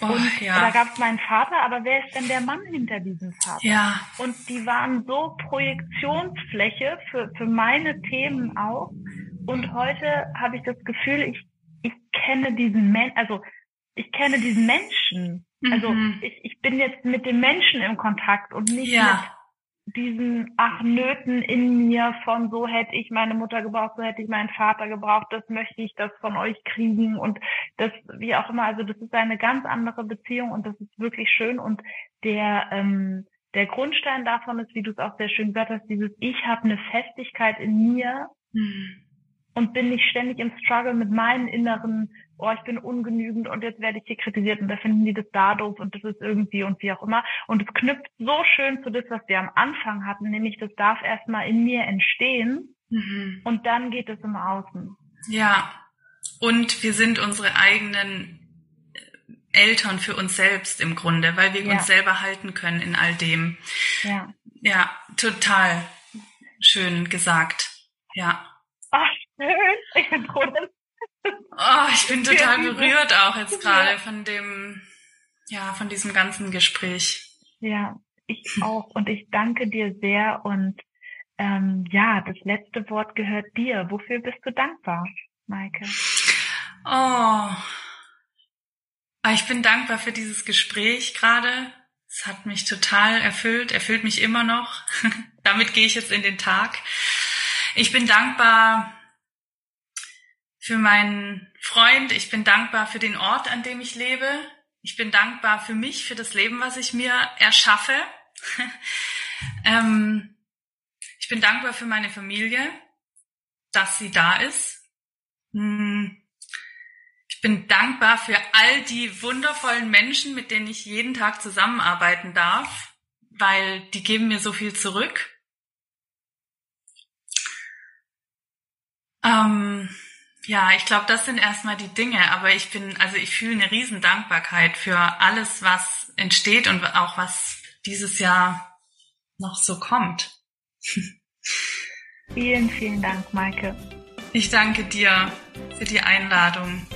Oh, und ja. da gab es meinen Vater, aber wer ist denn der Mann hinter diesem Vater? ja. Und die waren so Projektionsfläche für, für meine Themen auch. Und heute habe ich das Gefühl, ich, ich kenne diesen Men also ich kenne diesen Menschen. Also Mhm. ich, ich bin jetzt mit dem Menschen im Kontakt und nicht Ja. mit diesen ach Nöten in mir von so hätte ich meine Mutter gebraucht, so hätte ich meinen Vater gebraucht, das möchte ich das von euch kriegen und das wie auch immer. Also das ist eine ganz andere Beziehung und das ist wirklich schön und der ähm, der Grundstein davon ist, wie du es auch sehr schön gesagt hast, dieses Ich habe eine Festigkeit in mir Mhm. Und bin nicht ständig im Struggle mit meinen inneren, oh, ich bin ungenügend und jetzt werde ich hier kritisiert und da finden die das da doof und das ist irgendwie und wie auch immer. Und es knüpft so schön zu das, was wir am Anfang hatten, nämlich das darf erstmal in mir entstehen mhm. und dann geht es im Außen. Ja. Und wir sind unsere eigenen Eltern für uns selbst im Grunde, weil wir ja. uns selber halten können in all dem. Ja. Ja, total schön gesagt. Ja. Ach, schön. Oh, ich bin total berührt auch jetzt gerade von dem, ja, von diesem ganzen Gespräch. Ja, ich auch. Und ich danke dir sehr. Und ähm, ja, das letzte Wort gehört dir. Wofür bist du dankbar, Maike? Oh, Ah, ich bin dankbar für dieses Gespräch gerade. Es hat mich total erfüllt, erfüllt mich immer noch. Damit gehe ich jetzt in den Tag. Ich bin dankbar für meinen Freund. Ich bin dankbar für den Ort, an dem ich lebe. Ich bin dankbar für mich, für das Leben, was ich mir erschaffe. ähm, ich bin dankbar für meine Familie, dass sie da ist. Hm. Ich bin dankbar für all die wundervollen Menschen, mit denen ich jeden Tag zusammenarbeiten darf, weil die geben mir so viel zurück. Ähm, ja, ich glaube, das sind erstmal die Dinge, aber ich bin, also ich fühle eine riesen Dankbarkeit für alles, was entsteht und auch was dieses Jahr noch so kommt. Vielen, vielen Dank, Maike. Ich danke dir für die Einladung.